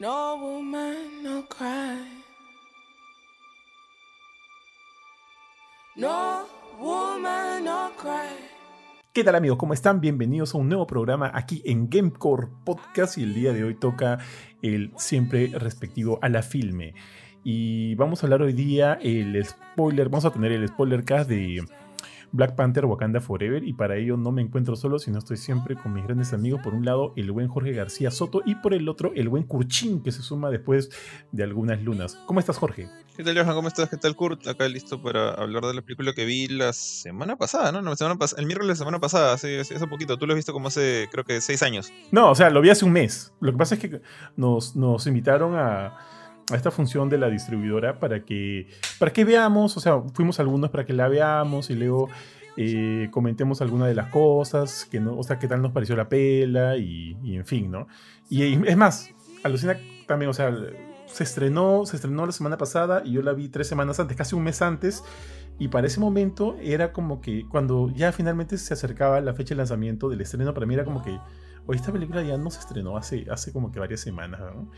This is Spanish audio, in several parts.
No woman, no cry. No woman, no cry. ¿Qué tal amigos? ¿Cómo están? Bienvenidos a un nuevo programa aquí en Gamecore Podcast y el día de hoy toca el siempre respectivo a la filme. Y vamos a hablar hoy día el spoiler, vamos a tener el spoiler cast de Black Panther Wakanda Forever y para ello no me encuentro solo, sino estoy siempre con mis grandes amigos. Por un lado, el buen Jorge García Soto y por el otro, el buen Kurchin que se suma después de algunas lunas. ¿Cómo estás, Jorge? ¿Qué tal, Johan? ¿Cómo estás? ¿Qué tal, Kurt? Acá listo para hablar de la película que vi la semana pasada, ¿no? la semana el miércoles de la semana pasada, hace, hace, poquito. Tú lo has visto como hace, creo que, seis años. No, o sea, lo vi hace un mes. Lo que pasa es que nos, nos invitaron a a esta función de la distribuidora para que, para que veamos, o sea, fuimos algunos para que la veamos y luego eh, comentemos algunas de las cosas, que no, o sea, qué tal nos pareció la pela y, en fin, ¿no? Y, es más, alucina también, o sea, se estrenó, se estrenó la semana pasada y yo la vi tres semanas antes, casi un mes antes, y para ese momento era como que cuando ya finalmente se acercaba la fecha de lanzamiento del estreno, para mí era como que, hoy esta película ya no se estrenó hace, hace como que varias semanas, ¿no?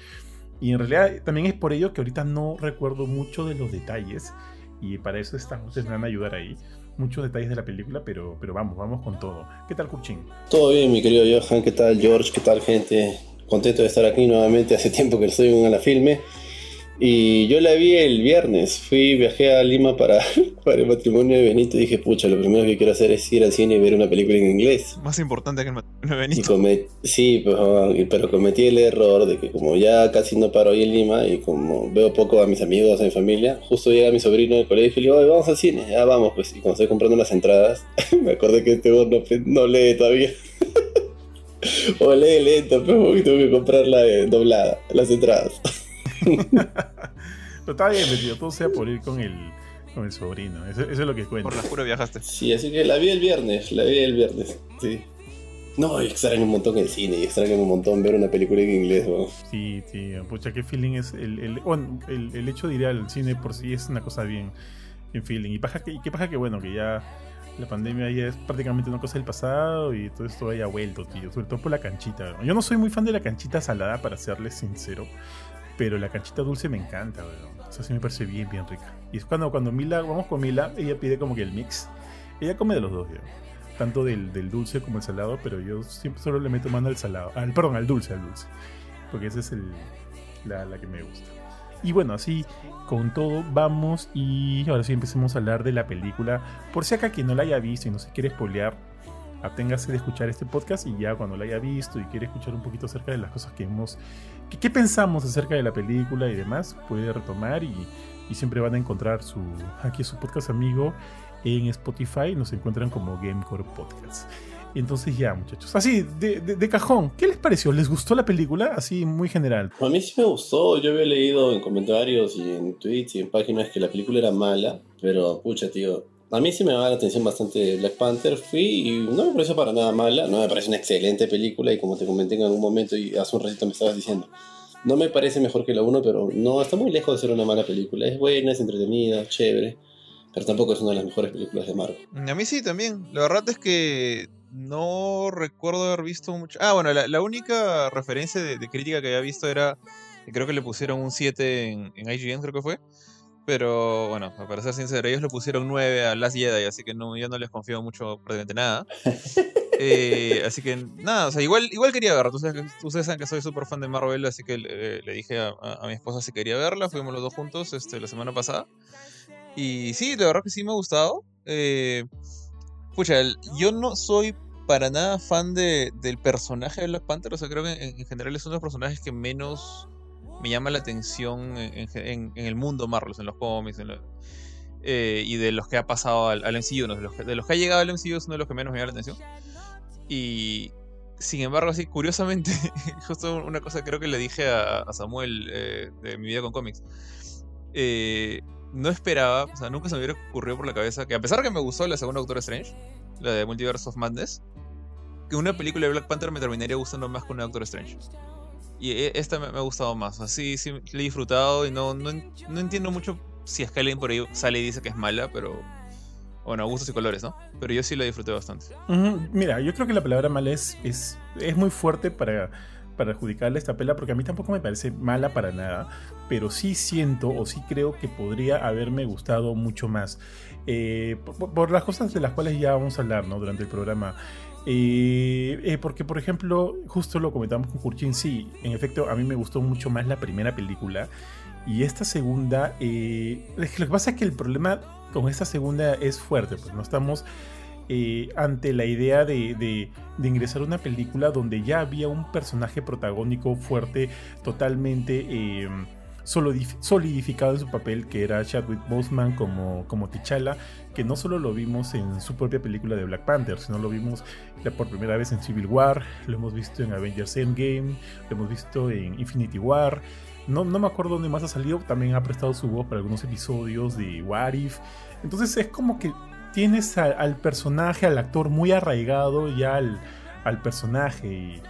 Y en realidad también es por ello que ahorita no recuerdo mucho de los detalles. Y para eso estamos, ustedes me van a ayudar ahí. Muchos detalles de la película, pero, pero vamos, vamos con todo. ¿Qué tal, Kurchin? Todo bien, mi querido Johan. ¿Qué tal, George? ¿Qué tal, gente? Contento de estar aquí nuevamente. Hace tiempo que estoy en la filme. Y yo la vi el viernes. Fui, viajé a Lima para, para el matrimonio de Benito y dije, pucha, lo primero que quiero hacer es ir al cine y ver una película en inglés. Más importante que el matrimonio de Benito. sí, pues, pero cometí el error de que como ya casi no paro ahí en Lima y como veo poco a mis amigos, a mi familia, justo llega mi sobrino del colegio y le digo, vamos al cine. Ya vamos, pues. Y cuando estoy comprando las entradas, me acordé que este no, no lee todavía. o lee lento, pero tengo que comprarla doblada, las entradas. Pero está bien metido, todo sea por ir con el, con el sobrino. Eso, es lo que cuenta. Por la pura viajaste. Sí, así que la vi el viernes, la vi el viernes. Sí. No, extraño un montón el cine y extraño un montón ver una película en inglés, Sí, Sí, pucha, qué feeling es. El, el, el, el, hecho de ir al cine por sí es una cosa bien, bien feeling. Y, paja que, y qué pasa que, bueno, que ya la pandemia ya es prácticamente una cosa del pasado y todo esto haya vuelto, tío. Sobre todo por la canchita. Yo no soy muy fan de la canchita salada, para serles sincero. Pero la canchita dulce me encanta, weón. O sea, sí me parece bien, bien rica. Y es cuando, cuando Mila, vamos con Mila, ella pide como que el mix. Ella come de los dos, weón. Tanto del, del, dulce como el salado, pero yo siempre solo le meto mano al salado. Al, perdón, al dulce, al dulce. Porque esa es el, la, la que me gusta. Y bueno, así con todo vamos y ahora sí empecemos a hablar de la película. Por si acá quien no la haya visto y no se quiere spoilear, aténgase de escuchar este podcast y ya cuando la haya visto y quiere escuchar un poquito acerca de las cosas que hemos, que, pensamos acerca de la película y demás, puede retomar y, siempre van a encontrar su, aquí su podcast amigo en Spotify, nos encuentran como Gamecore Podcast. Entonces ya, muchachos. Así, de, cajón, ¿qué les pareció? ¿Les gustó la película? Así, muy general. A mí sí me gustó. Yo había leído en comentarios y en tweets y en páginas que la película era mala. Pero, pucha, tío, a mí sí me daba la atención bastante Black Panther. Fui y no me pareció para nada mala. No me parece una excelente película. Y como te comenté en algún momento y hace un ratito me estabas diciendo, no me parece mejor que la 1, pero no, está muy lejos de ser una mala película. Es buena, es entretenida, chévere. Pero tampoco es una de las mejores películas de Marvel. A mí sí también. La verdad es que no recuerdo haber visto mucho. Ah, bueno, la, única referencia de, crítica que había visto era. Creo que le pusieron un 7 en, en IGN, creo que fue. Pero bueno, para ser sincero, ellos le pusieron 9 a Last Jedi, así que no, yo no les confío mucho prácticamente nada. Eh, así que nada, o sea, igual, igual quería verla. Ustedes, saben que soy súper fan de Marvel, así que le, dije a, mi esposa si quería verla. Fuimos los dos juntos este, la semana pasada. Y sí, de verdad que sí me ha gustado. Eh, pucha, yo no soy para nada fan de, del personaje de Black Panther. O sea, creo que en, en general es uno de los personajes que menos me llama la atención en, el mundo Marvel, en los cómics, eh, y de los que ha pasado al, MCU, de, los que, de, los que, ha llegado al MCU es uno de los que menos me llama la atención. Y sin embargo, así, curiosamente, justo una cosa creo que le dije a, Samuel eh, de mi vida con cómics. Eh, no esperaba, o sea, nunca se me hubiera ocurrido por la cabeza que a pesar de que me gustó la segunda Doctor Strange, la de Multiverse of Madness, que una película de Black Panther me terminaría gustando más que una Doctor Strange. Y e, esta me, ha gustado más. Así sí, le he disfrutado y no, no, entiendo mucho si es que alguien por ahí sale y dice que es mala, pero. Bueno, gustos y colores, ¿no? Pero yo sí la disfruté bastante. Mira, yo creo que la palabra mala es, es, es muy fuerte para, para adjudicarle esta pela, porque a mí tampoco me parece mala para nada, pero sí siento o sí creo que podría haberme gustado mucho más. Eh, por, las cosas de las cuales ya vamos a hablar ¿no? durante el programa. Eh, eh, porque, por ejemplo, justo lo comentamos con Kurchin, sí, en efecto, a mí me gustó mucho más la primera película. Y esta segunda, eh, lo que pasa es que el problema con esta segunda es fuerte, pues no estamos eh, ante la idea de, de, ingresar a una película donde ya había un personaje protagónico fuerte, totalmente eh, solidificado en su papel, que era Chadwick Boseman como, como T'Challa, que no solo lo vimos en su propia película de Black Panther, sino lo vimos por primera vez en Civil War, lo hemos visto en Avengers Endgame, lo hemos visto en Infinity War. No, no, me acuerdo dónde más ha salido, también ha prestado su voz para algunos episodios de What If. Entonces es como que tienes al personaje, al actor muy arraigado ya al, al personaje y,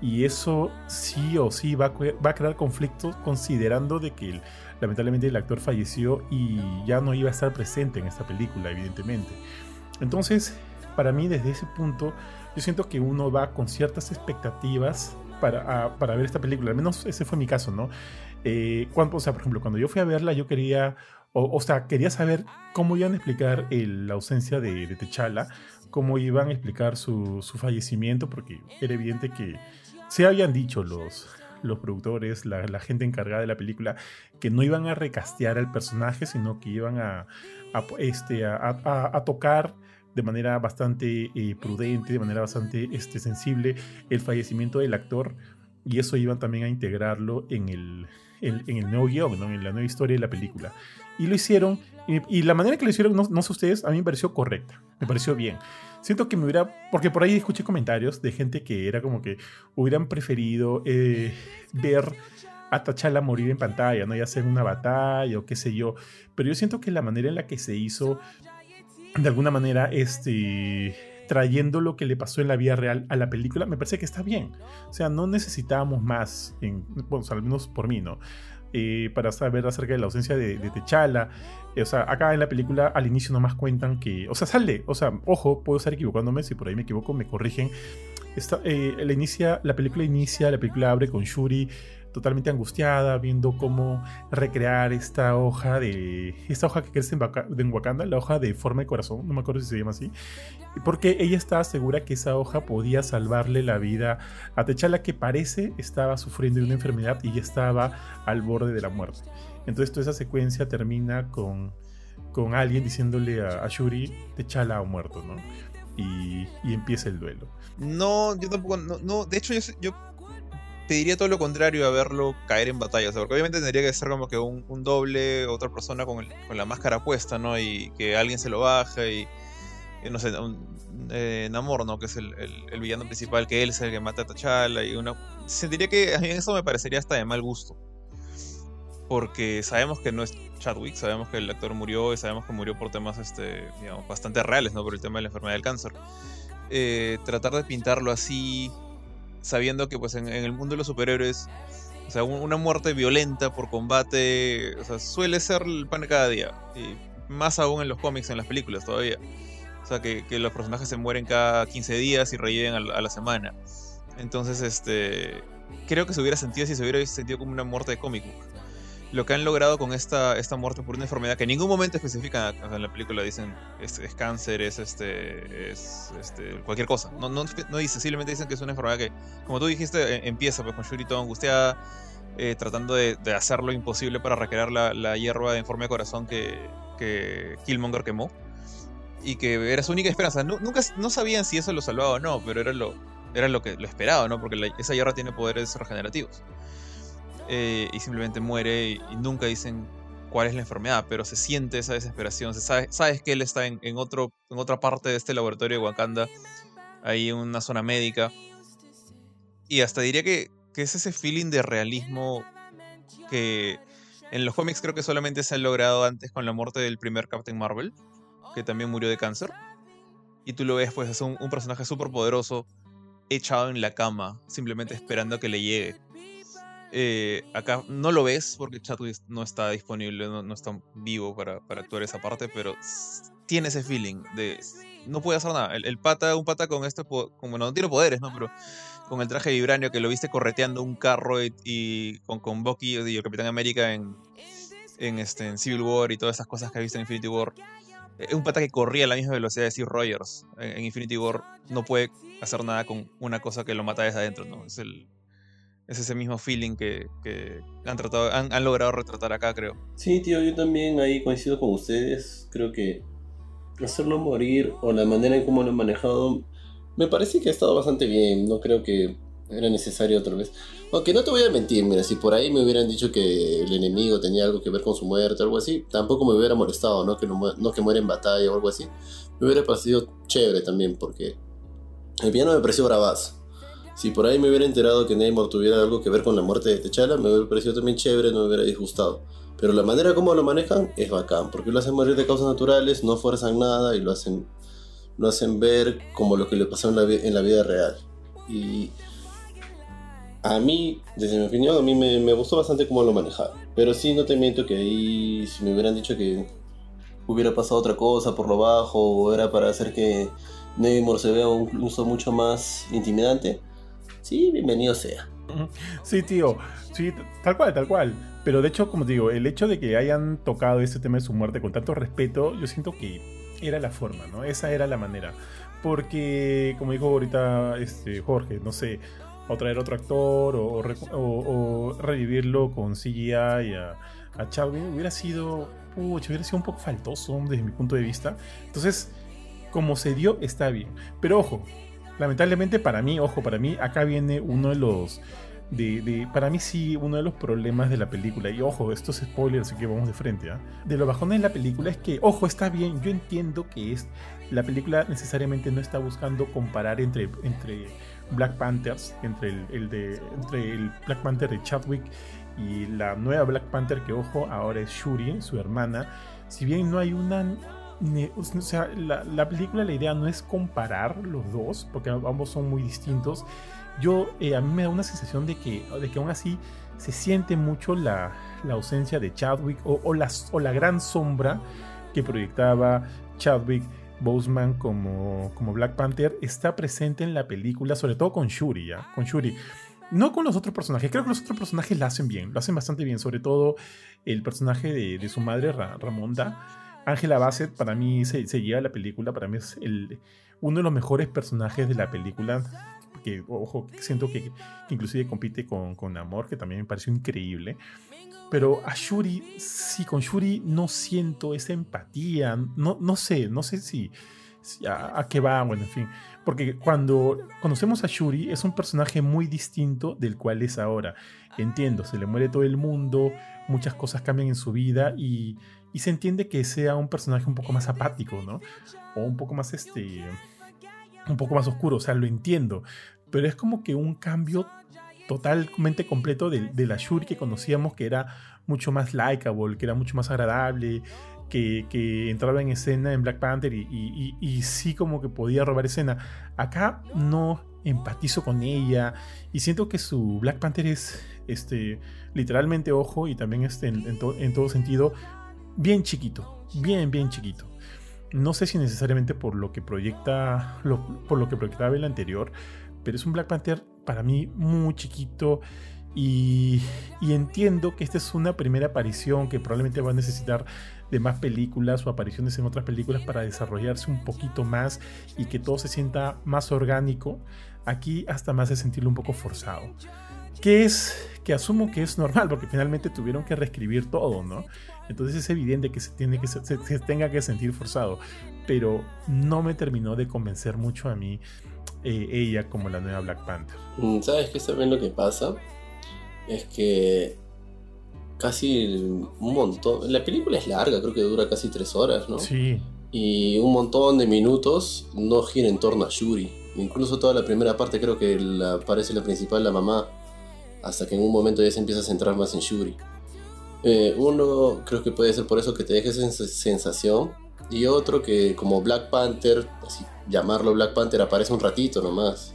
y, eso sí o sí va a, va a, crear conflictos considerando de que lamentablemente el actor falleció y ya no iba a estar presente en esta película, evidentemente. Entonces, para mí desde ese punto, yo siento que uno va con ciertas expectativas para, para ver esta película, al menos ese fue mi caso, ¿no? Eh, cuando, o sea, por ejemplo, cuando yo fui a verla, yo quería, o, sea, quería saber cómo iban a explicar el, la ausencia de, de T'Challa, cómo iban a explicar su, su, fallecimiento, porque era evidente que se habían dicho los, los productores, la, la, gente encargada de la película, que no iban a recastear al personaje, sino que iban a, este, a, a, tocar de manera bastante eh, prudente, de manera bastante este, sensible, el fallecimiento del actor. Y eso iban también a integrarlo en el, en, en el nuevo guion, ¿no? en la nueva historia de la película. Y lo hicieron, y, y la manera que lo hicieron, no, no, sé ustedes, a mí me pareció correcta, me pareció bien. Siento que me hubiera, porque por ahí escuché comentarios de gente que era como que hubieran preferido eh, ver a T'Challa morir en pantalla, ¿no? ya sea una batalla o qué sé yo. Pero yo siento que la manera en la que se hizo de alguna manera, este, trayendo lo que le pasó en la vida real a la película, me parece que está bien. O sea, no necesitábamos más, en, bueno, al menos por mí, ¿no? Eh, para saber acerca de la ausencia de, de T'Challa. Eh, o sea, acá en la película al inicio nomás cuentan que, o sea, sale, o sea, ojo, puedo estar equivocándome, si por ahí me equivoco me corrigen. Esta, eh, la, inicia, la película inicia, la película abre con Shuri totalmente angustiada, viendo cómo recrear esta hoja de. Esta hoja que crece en, en Wakanda, la hoja de forma de corazón, no me acuerdo si se llama así. Porque ella estaba segura que esa hoja podía salvarle la vida a T'Challa, que parece estaba sufriendo de una enfermedad y ya estaba al borde de la muerte. Entonces, toda esa secuencia termina con, con alguien diciéndole a, a Shuri: T'Challa ha muerto, ¿no? Y, y, empieza el duelo. No, yo tampoco. No, no de hecho, yo, yo pediría todo lo contrario a verlo caer en batalla. O sea, porque obviamente tendría que ser como que un, un doble, otra persona con, el, con, la máscara puesta, ¿no? Y que alguien se lo baje y. y no sé, un, eh, Namor, ¿no? Que es el, villano principal, que él es el que mata a T'Challa. Y una. Sentiría que a mí eso me parecería hasta de mal gusto. Porque sabemos que no es Chadwick, sabemos que el actor murió y sabemos que murió por temas este, bastante reales, ¿no? Por el tema de la enfermedad del cáncer. Eh, tratar de pintarlo así, sabiendo que pues en, el mundo de los superhéroes, o sea, una muerte violenta por combate, o sea, suele ser el pan de cada día. Y más aún en los cómics, en las películas todavía. O sea, que, que los personajes se mueren cada 15 días y reviven a, a, la semana. Entonces, este, creo que se hubiera sentido si se hubiera sentido como una muerte de cómic book. Lo que han logrado con esta, esta muerte por una enfermedad que en ningún momento especifican en la película, dicen es, es cáncer, es este es este cualquier cosa. No, no, no dice, simplemente dicen que es una enfermedad que, como tú dijiste, empieza pues, con Shuri toda angustiada, eh, tratando de, de, hacer lo imposible para recrear la, la hierba en forma de corazón que, que Killmonger quemó. Y que era su única esperanza. No, nunca no sabían si eso lo salvaba o no, pero era lo, era lo que lo esperaba, ¿no? Porque la, esa hierba tiene poderes regenerativos eh, y simplemente muere y, nunca dicen cuál es la enfermedad, pero se siente esa desesperación, se sabe, sabes que él está en, en, otro, en otra parte de este laboratorio de Wakanda, ahí en una zona médica, y hasta diría que, que es ese feeling de realismo que en los cómics creo que solamente se ha logrado antes con la muerte del primer Captain Marvel, que también murió de cáncer, y tú lo ves pues es un, un personaje súper poderoso, echado en la cama, simplemente esperando a que le llegue eh, acá no lo ves porque Chadwick no está disponible, no, está vivo para, actuar esa parte, pero tiene ese feeling de no puede hacer nada. El, pata, un pata con este, como no tiene poderes, ¿no? Pero con el traje vibranio que lo viste correteando un carro y, con, Bucky y el Capitán América en, este, Civil War y todas esas cosas que has visto en Infinity War. Es un pata que corría a la misma velocidad de Steve Rogers en, en Infinity War. No puede hacer nada con una cosa que lo mata desde adentro, ¿no? Es el. Es ese mismo feeling que, que han, tratado, han, han logrado retratar acá, creo. Sí, tío, yo también ahí coincido con ustedes. Creo que hacerlo morir o la manera en cómo lo han manejado me parece que ha estado bastante bien. No creo que era necesario otra vez. Aunque no te voy a mentir, mira, si por ahí me hubieran dicho que el enemigo tenía algo que ver con su muerte o algo así, tampoco me hubiera molestado, ¿no? Que no, no que muera en batalla o algo así. Me hubiera parecido chévere también, porque el piano me pareció bravazo. Si por ahí me hubiera enterado que Namor tuviera algo que ver con la muerte de T'Challa, me hubiera parecido también chévere, no me hubiera disgustado. Pero la manera como lo manejan es bacán, porque lo hacen morir de causas naturales, no fuerzan nada y lo hacen, lo hacen ver como lo que le pasó en la, vida real. Y a mí, desde mi opinión, a mí me, gustó bastante cómo lo manejaron. Pero sí, no te miento que ahí, si me hubieran dicho que hubiera pasado otra cosa por lo bajo, o era para hacer que Namor se vea un uso mucho más intimidante, sí, bienvenido sea. Sí, tío. Sí, tal cual, tal cual. Pero de hecho, como te digo, el hecho de que hayan tocado este tema de su muerte con tanto respeto, yo siento que era la forma, ¿no? Esa era la manera. Porque, como dijo ahorita este, Jorge, no sé, o traer otro actor o, o o- o revivirlo con CGI a, a hubiera sido, pucha, hubiera sido un poco faltoso desde mi punto de vista. Entonces, como se dio, está bien. Pero ojo, lamentablemente para mí, ojo, para mí, acá viene uno de los. De, para mí sí, uno de los problemas de la película, y ojo, esto es spoiler, así que vamos de frente, ¿ah? De lo bajón de la película es que, ojo, está bien, yo entiendo que es. La película necesariamente no está buscando comparar entre, entre Black Panthers, entre el, el de, entre el Black Panther de Chadwick y la nueva Black Panther, que ojo, ahora es Shuri, su hermana. Si bien no hay una o sea, la, la película, la idea no es comparar los dos, porque ambos son muy distintos. Yo, eh, a mí me da una sensación de que, de que aún así se siente mucho la, la ausencia de Chadwick o, o, la, o la gran sombra que proyectaba Chadwick Boseman como, como Black Panther está presente en la película, sobre todo con Shuri, ¿ya? Con Shuri. No con los otros personajes, creo que los otros personajes la hacen bien, lo hacen bastante bien, sobre todo el personaje de, su madre, Ra- Ramonda. Angela Bassett para mí se, lleva la película, para mí es uno de los mejores personajes de la película. Que, ojo, siento que, que inclusive compite con, con Amor, que también me pareció increíble. Pero a Shuri, sí, con Shuri no siento esa empatía. No, no sé, no sé si, si a, a qué va, bueno, en fin. Porque cuando conocemos a Shuri es un personaje muy distinto del cual es ahora. Entiendo, se le muere todo el mundo, muchas cosas cambian en su vida y, y se entiende que sea un personaje un poco más apático, ¿no? O un poco más este. un poco más oscuro, o sea, lo entiendo. Pero es como que un cambio totalmente completo de, de la Shuri que conocíamos, que era mucho más likeable, que era mucho más agradable, que, que entraba en escena en Black Panther y, sí como que podía robar escena. Acá no empatizo con ella y siento que su Black Panther es este, literalmente ojo y también este, en todo sentido bien chiquito, bien, bien chiquito. No sé si necesariamente por lo que proyecta, por lo que proyectaba el anterior, pero es un Black Panther para mí muy chiquito y, y entiendo que esta es una primera aparición que probablemente va a necesitar de más películas o apariciones en otras películas para desarrollarse un poquito más y que todo se sienta más orgánico. Aquí hasta más de sentirlo un poco forzado. Que es, que asumo que es normal porque finalmente tuvieron que reescribir todo, ¿no? Entonces es evidente que se, tiene que se, tenga que sentir forzado. Pero no me terminó de convencer mucho a mí eh, ella como la nueva Black Panther. Mm, ¿Sabes qué también lo que pasa? Es que casi un montón. La película es larga, creo que dura casi tres horas, ¿no? Sí, Y un montón de minutos no gira en torno a Shuri. Incluso toda la primera parte creo que la, aparece la principal, la mamá, hasta que en un momento ya se empieza a centrar más en Shuri. Eh, uno creo que puede ser por eso que te deje esa sens- sensación. Y otro que como Black Panther, llamarlo Black Panther, aparece un ratito nomás.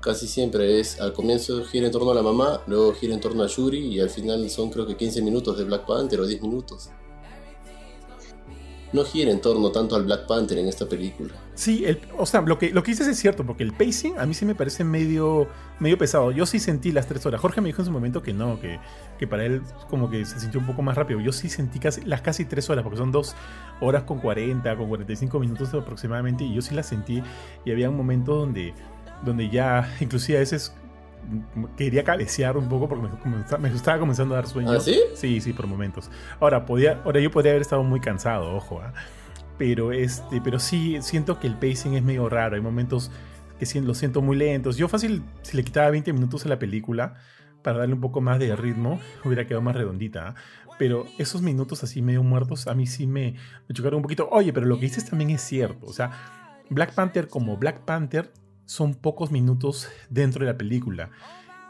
Casi siempre es, al comienzo gira en torno a la mamá, luego gira en torno a Shuri y al final son creo que 15 minutos de Black Panther o 10 minutos. No gira en torno tanto al Black Panther en esta película. Sí, o sea, lo que, lo que dices es cierto, porque el pacing a mí sí me parece medio, medio pesado. Yo sí sentí las tres horas. Jorge me dijo en su momento que no, que, que para él como que se sintió un poco más rápido. Yo sí sentí casi, las casi tres horas, porque son dos horas con 40, con 45 minutos aproximadamente, y yo sí las sentí. Y había un momento donde, donde ya, inclusive a veces quería cabecear un poco porque me, me, estaba comenzando a dar sueño. ¿Ah, sí? Sí, sí, por momentos. Ahora, podía, ahora yo podría haber estado muy cansado, ojo. ¿ah? Pero, este, pero sí, siento que el pacing es medio raro. Hay momentos que lo siento muy lentos. Yo fácil, si le quitaba 20 minutos a la película para darle un poco más de ritmo, hubiera quedado más redondita. ¿ah? Pero esos minutos así medio muertos a mí sí me, me chocaron un poquito. Oye, pero lo que dices también es cierto. O sea, Black Panther como Black Panther son pocos minutos dentro de la película.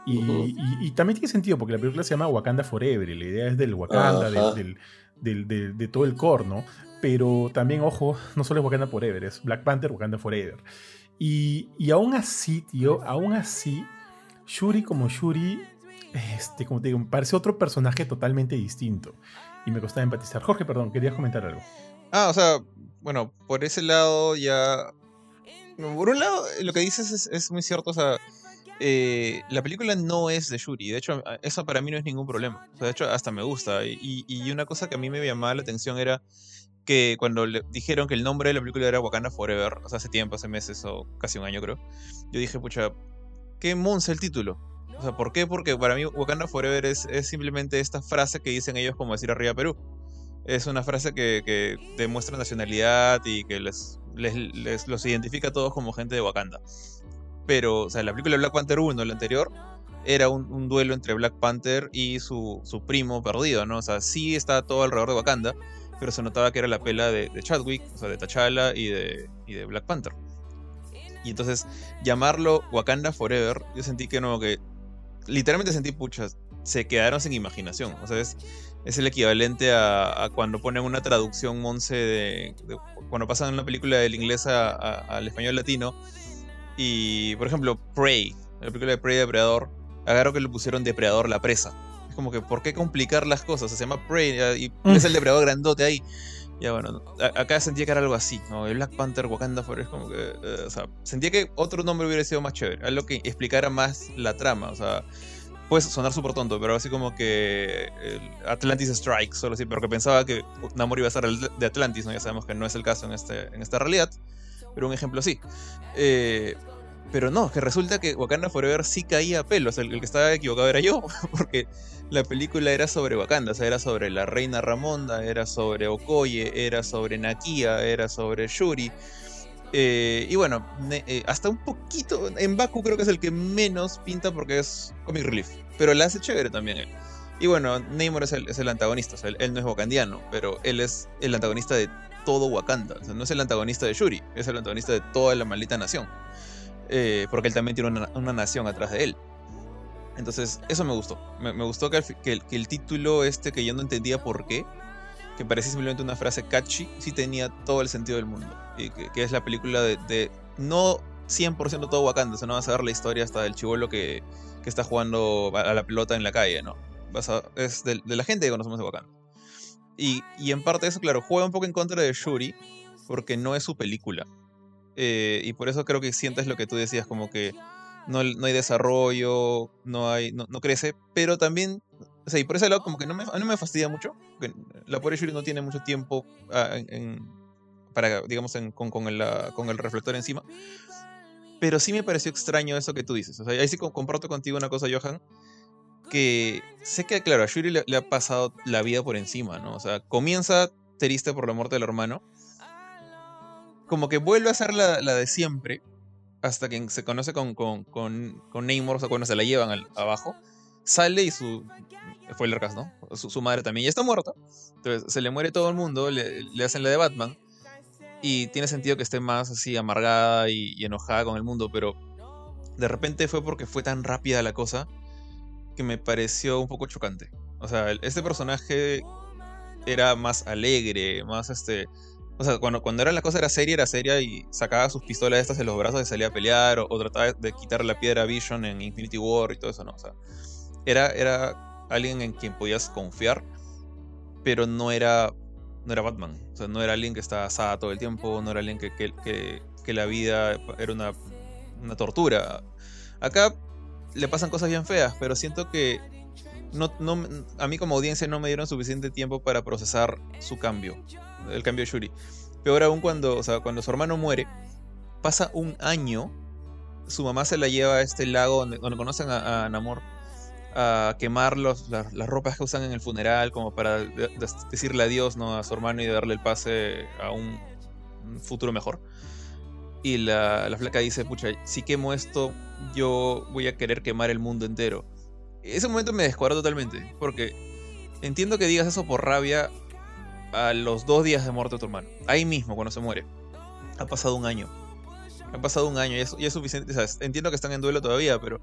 Y, también tiene sentido porque la película se llama Wakanda Forever y la idea es del Wakanda, del, del, de todo el core, ¿no? Pero también, ojo, no solo es Wakanda Forever, es Black Panther, Wakanda Forever. Y, y aún así, tío, aún así, Shuri como Shuri, este, como te digo, parece otro personaje totalmente distinto. Y me costaba empatizar. Jorge, perdón, querías comentar algo. Ah, o sea, bueno, por ese lado ya por un lado, lo que dices es, muy cierto, o sea, eh, la película no es de Shuri, de hecho, eso para mí no es ningún problema, o sea, de hecho, hasta me gusta, y, y una cosa que a mí me llamaba la atención era que cuando le dijeron que el nombre de la película era Wakanda Forever, o sea, hace tiempo, hace meses o casi un año creo, yo dije, pucha, qué monza el título. O sea, ¿por qué? Porque para mí Wakanda Forever es, es simplemente esta frase que dicen ellos como decir arriba Perú. Es una frase que, que demuestra nacionalidad y que les les, los identifica a todos como gente de Wakanda. Pero, o sea, la película Black Panther 1, la anterior, era un, duelo entre Black Panther y su, su, primo perdido, ¿no? O sea, sí estaba todo alrededor de Wakanda, pero se notaba que era la pela de, Chadwick, o sea, de T'Challa y de, y de Black Panther. Y entonces, llamarlo Wakanda Forever, yo sentí que no, que literalmente sentí, puchas, se quedaron sin imaginación. O sea, es, es el equivalente a, cuando ponen una traducción Monse de, cuando pasan una película del inglés al español latino y por ejemplo Prey la película de Prey Depredador agarro que le pusieron Depredador la presa es como que ¿por qué complicar las cosas? se llama Prey y mm. es el depredador grandote ahí ya bueno, acá sentía que era algo así, ¿no? El Black Panther Wakanda Forever, como que, eh, o sea, sentía que otro nombre hubiera sido más chévere, algo que explicara más la trama, o sea, puede sonar súper tonto, pero así como que Atlantis Strike, solo así, pero que pensaba que Namor iba a ser el de Atlantis, ¿no? Ya sabemos que no es el caso en, este, en esta realidad, pero un ejemplo así. Eh, pero no, que resulta que Wakanda Forever sí caía a pelos, el, el, que estaba equivocado era yo, porque la película era sobre Wakanda, o sea, era sobre la reina Ramonda, era sobre Okoye, era sobre Nakia, era sobre Shuri. Eh, y bueno, eh, hasta un poquito. En Baku creo que es el que menos pinta porque es comic relief. Pero la hace chévere también él. Y bueno, Namor es el, antagonista. O sea, él, no es wakandiano, pero él es el antagonista de todo Wakanda. No es el antagonista de Shuri, es el antagonista de toda la maldita nación. Eh, porque él también tiene una, nación atrás de él. Entonces, eso me gustó. Me, gustó que que el título este que yo no entendía por qué que parecía simplemente una frase catchy, sí tenía todo el sentido del mundo. Y que, es la película de, no 100% todo Wakanda, sino vas a ver la historia hasta del chivolo que, que está jugando a la pelota en la calle, ¿no? Vas es de, la gente que conocemos de Wakanda. Y, y, en parte eso, claro, juega un poco en contra de Shuri, porque no es su película. Eh, y por eso creo que sientes lo que tú decías, como que no, no hay desarrollo, no, hay, no, no crece, pero también o sea, y por ese lado, como que no me, no me fastidia mucho. La pobre Shuri no tiene mucho tiempo ah, en, digamos, con, con, el, reflector encima. Pero sí me pareció extraño eso que tú dices. O sea, ahí sí comparto contigo una cosa, Johan. Que sé que, claro, a Shuri le, ha pasado la vida por encima, ¿no? O sea, comienza triste por la muerte del hermano. Como que vuelve a ser la, de siempre. Hasta que se conoce con, con, con, con o sea, cuando se la llevan abajo sale y su. Fue el ¿no? Su, madre también ya está muerta. Entonces se le muere todo el mundo, le, hacen la de Batman. Y tiene sentido que esté más así amargada y, enojada con el mundo, pero de repente fue porque fue tan rápida la cosa que me pareció un poco chocante. O sea, este personaje era más alegre, más este. O sea, cuando, cuando era la cosa era seria, era seria y sacaba sus pistolas estas en los brazos y salía a pelear, o, trataba de quitar la piedra Vision en Infinity War y todo eso, ¿no? O sea, era, era alguien en quien podías confiar, pero no era no era Batman. O sea, no era alguien que estaba asada todo el tiempo, no era alguien que, que, que, que la vida era una, una tortura. Acá le pasan cosas bien feas, pero siento que no, no, a mí como audiencia no me dieron suficiente tiempo para procesar su cambio, el cambio de Shuri. Peor aún cuando, o sea, cuando su hermano muere, pasa un año, su mamá se la lleva a este lago donde, conocen a, a Namor a quemar los, las, ropas que usan en el funeral como para de- de- decirle adiós a su hermano y darle el pase a un, futuro mejor. Y la, la flaca dice, pucha, si quemo esto, yo voy a querer quemar el mundo entero. Ese momento me descuadró totalmente, porque entiendo que digas eso por rabia a los dos días de muerte de tu hermano. Ahí mismo, cuando se muere. Ha pasado un año. Ha pasado un año y es, y es suficiente. entiendo que están en duelo todavía, pero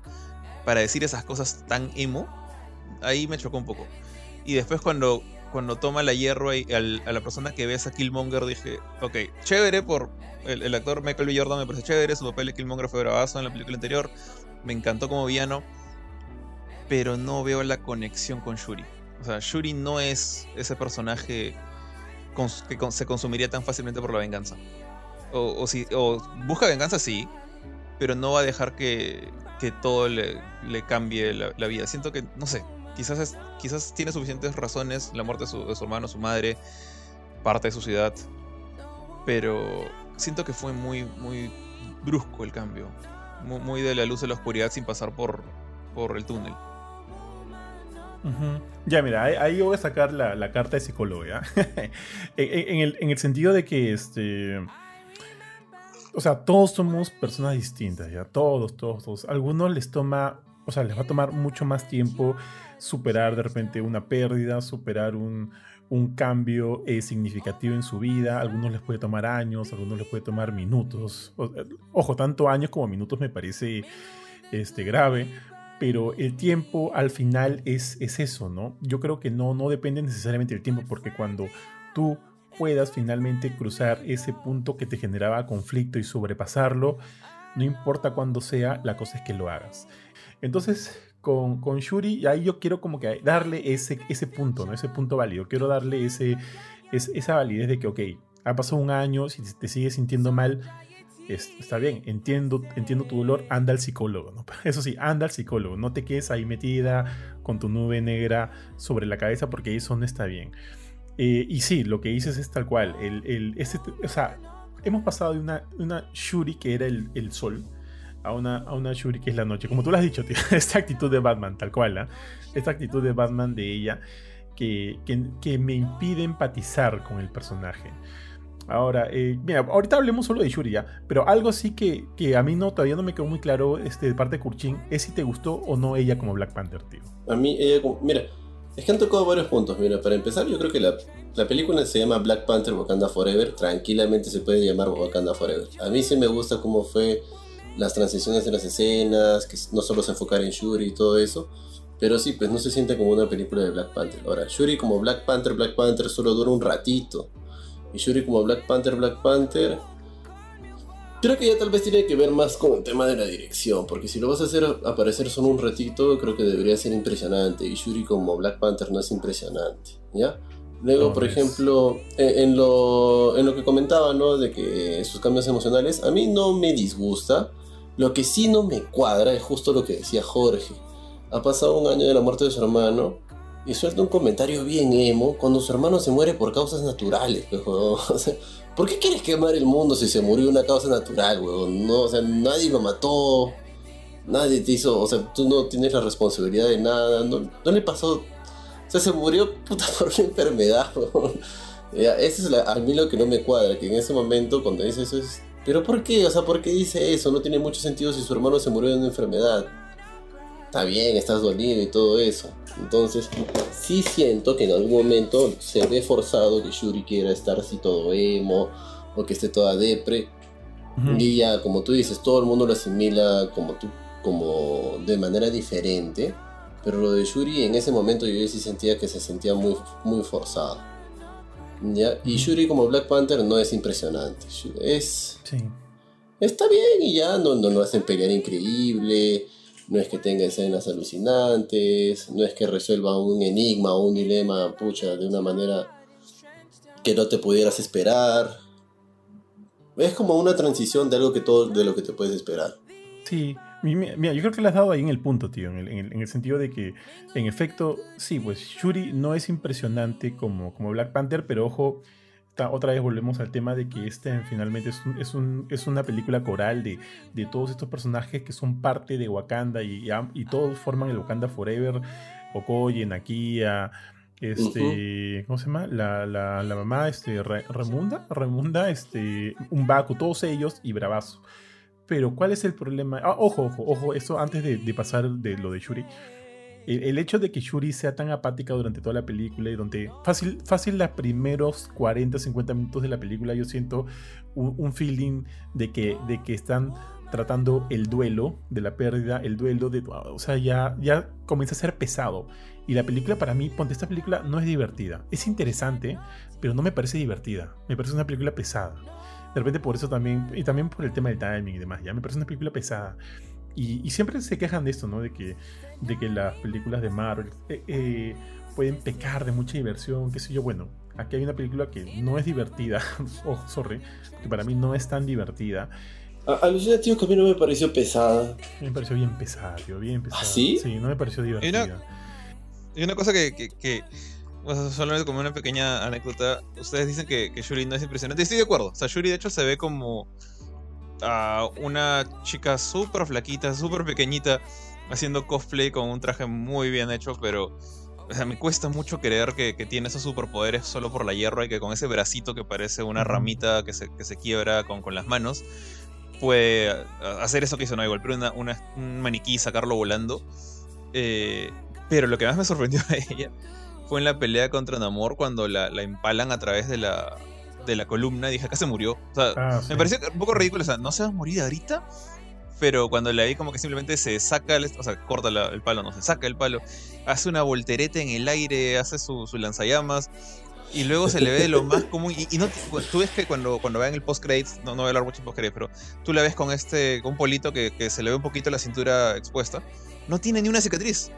para decir esas cosas tan emo, ahí me chocó un poco. Y después cuando, cuando toma la hierro y a la persona que ves a Killmonger, dije, ok, chévere por el, actor Michael B. Jordan me parece chévere, su papel de Killmonger fue bravazo en la película anterior, me encantó como villano, pero no veo la conexión con Shuri. O sea, Shuri no es ese personaje que se consumiría tan fácilmente por la venganza. O, o si, o busca venganza, sí, pero no va a dejar que, que todo le, le cambie la, vida. Siento que, no sé, quizás, es- quizás tiene suficientes razones la muerte de su, de su hermano, su madre, parte de su ciudad, pero siento que fue muy, muy brusco el cambio. Muy, muy de la luz a la oscuridad sin pasar por, por el túnel. Ya, mira, ahí, voy a sacar la, la carta de psicólogo, ¿ya? en, en- en el, en el sentido de que, este... O sea, todos somos personas distintas, ¿ya? Todos, todos, todos. Algunos les toma, o sea, les va a tomar mucho más tiempo superar de repente una pérdida, superar un, un cambio eh, significativo en su vida. Algunos les puede tomar años, algunos les puede tomar minutos. O- ojo, tanto años como minutos me parece este, grave pero el tiempo al final es, es eso, ¿no? Yo creo que no, no depende necesariamente del tiempo, porque cuando tú puedas finalmente cruzar ese punto que te generaba conflicto y sobrepasarlo, no importa cuándo sea, la cosa es que lo hagas. Entonces, con, con Shuri, ahí yo quiero como que darle ese, ese punto, ¿no? Ese punto válido. Quiero darle ese, es- esa validez de que, ok, ha pasado un año, si te sigues sintiendo mal, es- está bien, entiendo, entiendo tu dolor, anda al psicólogo, ¿no? Eso sí, anda al psicólogo, no te quedes ahí metida con tu nube negra sobre la cabeza porque eso no está bien. Eh, y sí, lo que dices es tal cual, el, el- ese- o sea, hemos pasado de una, una Shuri que era el, el sol a una, a una Shuri que es la noche, como tú lo has dicho, tío, esta actitud de Batman, tal cual, ¿ah? esta actitud de Batman de ella que, que, que me impide empatizar con el personaje. Ahora, eh, mira, ahorita hablemos solo de Shuri ya, pero algo sí que, que a mí no, todavía no me quedó muy claro este, de parte de Kurchin es si te gustó o no ella como Black Panther, tío. A mí, ella, como- mira, es que han tocado varios puntos. Mira, para empezar, yo creo que la, la película se llama Black Panther Wakanda Forever. Tranquilamente se puede llamar Wakanda Forever. A mí sí me gusta cómo fue las transiciones de las escenas, que no solo se enfocar en Shuri y todo eso. Pero sí, pues no se siente como una película de Black Panther. Ahora, Shuri como Black Panther, Black Panther solo dura un ratito. Y Shuri como Black Panther, Black Panther Creo que ya tal vez tiene que ver más con el tema de la dirección, porque si lo vas a hacer aparecer solo un ratito, creo que debería ser impresionante. Y Shuri como Black Panther no es impresionante, ¿ya? Luego, No, por es. ejemplo, en, lo, en lo que comentaba, ¿no? De que sus cambios emocionales, a mí no me disgusta. Lo que sí no me cuadra es justo lo que decía Jorge. Ha pasado un año de la muerte de su hermano y suelta un comentario bien emo cuando su hermano se muere por causas naturales, pues. O sea, ¿por qué quieres quemar el mundo si se murió una causa natural, weón? No, o sea, nadie lo mató, nadie te hizo, o sea, tú no tienes la responsabilidad de nada, no, no le pasó, o sea, se murió puta por una enfermedad, weón. Ya, eso es la- a mí lo que no me cuadra, que en ese momento cuando dice eso es, pero ¿por qué? O sea, ¿por qué dice eso? No tiene mucho sentido si su hermano se murió de una enfermedad. Está bien, estás dolido y todo eso. Entonces, sí siento que en algún momento se ve forzado que Shuri quiera estar así todo emo o que esté toda depre. Ujú. Y ya, como tú dices, todo el mundo lo asimila como tú, como de manera diferente. Pero lo de Shuri en ese momento yo sí sentía que se sentía muy, muy forzado. ¿Ya? Y. Shuri como Black Panther no es impresionante. Es, Sí. está bien y ya, no, no lo hacen pelear increíble, no es que tenga escenas alucinantes, no es que resuelva un enigma o un dilema, pucha, de una manera que no te pudieras esperar. Es como una transición de algo que todo, de lo que te puedes esperar. Sí, mi- mi- mira, yo creo que le has dado ahí en el punto, tío, en el, en el- en el sentido de que, en efecto, sí, pues Shuri no es impresionante como, como Black Panther, pero ojo, otra vez volvemos al tema de que este finalmente es, un- es, un- es una película coral de, de todos estos personajes que son parte de Wakanda y, y am- y todos forman el Wakanda Forever, Okoye, Nakia, este, ¿cómo se llama? La, la, la mamá, este, Re- Remunda, Remunda, este, Umbaku, todos ellos y Bravazo. Pero ¿cuál es el problema? Ah, ojo, ojo, ojo, eso antes de, de pasar de lo de Shuri. El, hecho de que Shuri sea tan apática durante toda la película y donde fácil, fácil los primeros 40, 50 minutos de la película yo siento un, un feeling de que, de que están tratando el duelo de la pérdida, el duelo de... O sea, ya, ya comienza a ser pesado. Y la película para mí, ponte, esta película no es divertida. Es interesante, pero no me parece divertida. Me parece una película pesada. De repente por eso también, y también por el tema del timing y demás, ya me parece una película pesada. Y, y siempre se quejan de esto, ¿no? De que, de que las películas de Marvel eh, eh, pueden pecar de mucha diversión, qué sé yo. Bueno, aquí hay una película que no es divertida, oh, sorry, que para mí no es tan divertida. A- Alucina, tío, que a mí no me pareció pesada. Me pareció bien pesada, tío, bien pesada. ¿Ah, sí? Sí, no me pareció divertida. Y una cosa que, que, que, o sea, solamente como una pequeña anécdota, ustedes dicen que, que Shuri no es impresionante. y Estoy de acuerdo. O sea, Shuri de hecho se ve como a una chica súper flaquita, súper pequeñita, haciendo cosplay con un traje muy bien hecho, pero o sea, me cuesta mucho creer que, que tiene esos superpoderes solo por la hierba y que con ese bracito que parece una ramita que se, que se quiebra con, con las manos, puede hacer eso que hizo, ¿no? Golpear una, una- un maniquí y sacarlo volando. Eh, pero lo que más me sorprendió a ella fue en la pelea contra Namor cuando la, la empalan a través de la, de la columna. Dije, acá se murió. O sea, Ah, sí. me pareció un poco ridículo. O sea, no se va a morir ahorita. Pero cuando la vi, como que simplemente se saca, el, o sea, corta la- el palo, no, se saca el palo, hace una voltereta en el aire, hace su, su lanzallamas. Y luego se le ve de lo más común. Y, y no, tú ves que cuando, cuando vean el post-credits, no, no voy a hablar mucho de post-credits, pero tú la ves con este con un polito que, que se le ve un poquito la cintura expuesta. No tiene ni una cicatriz.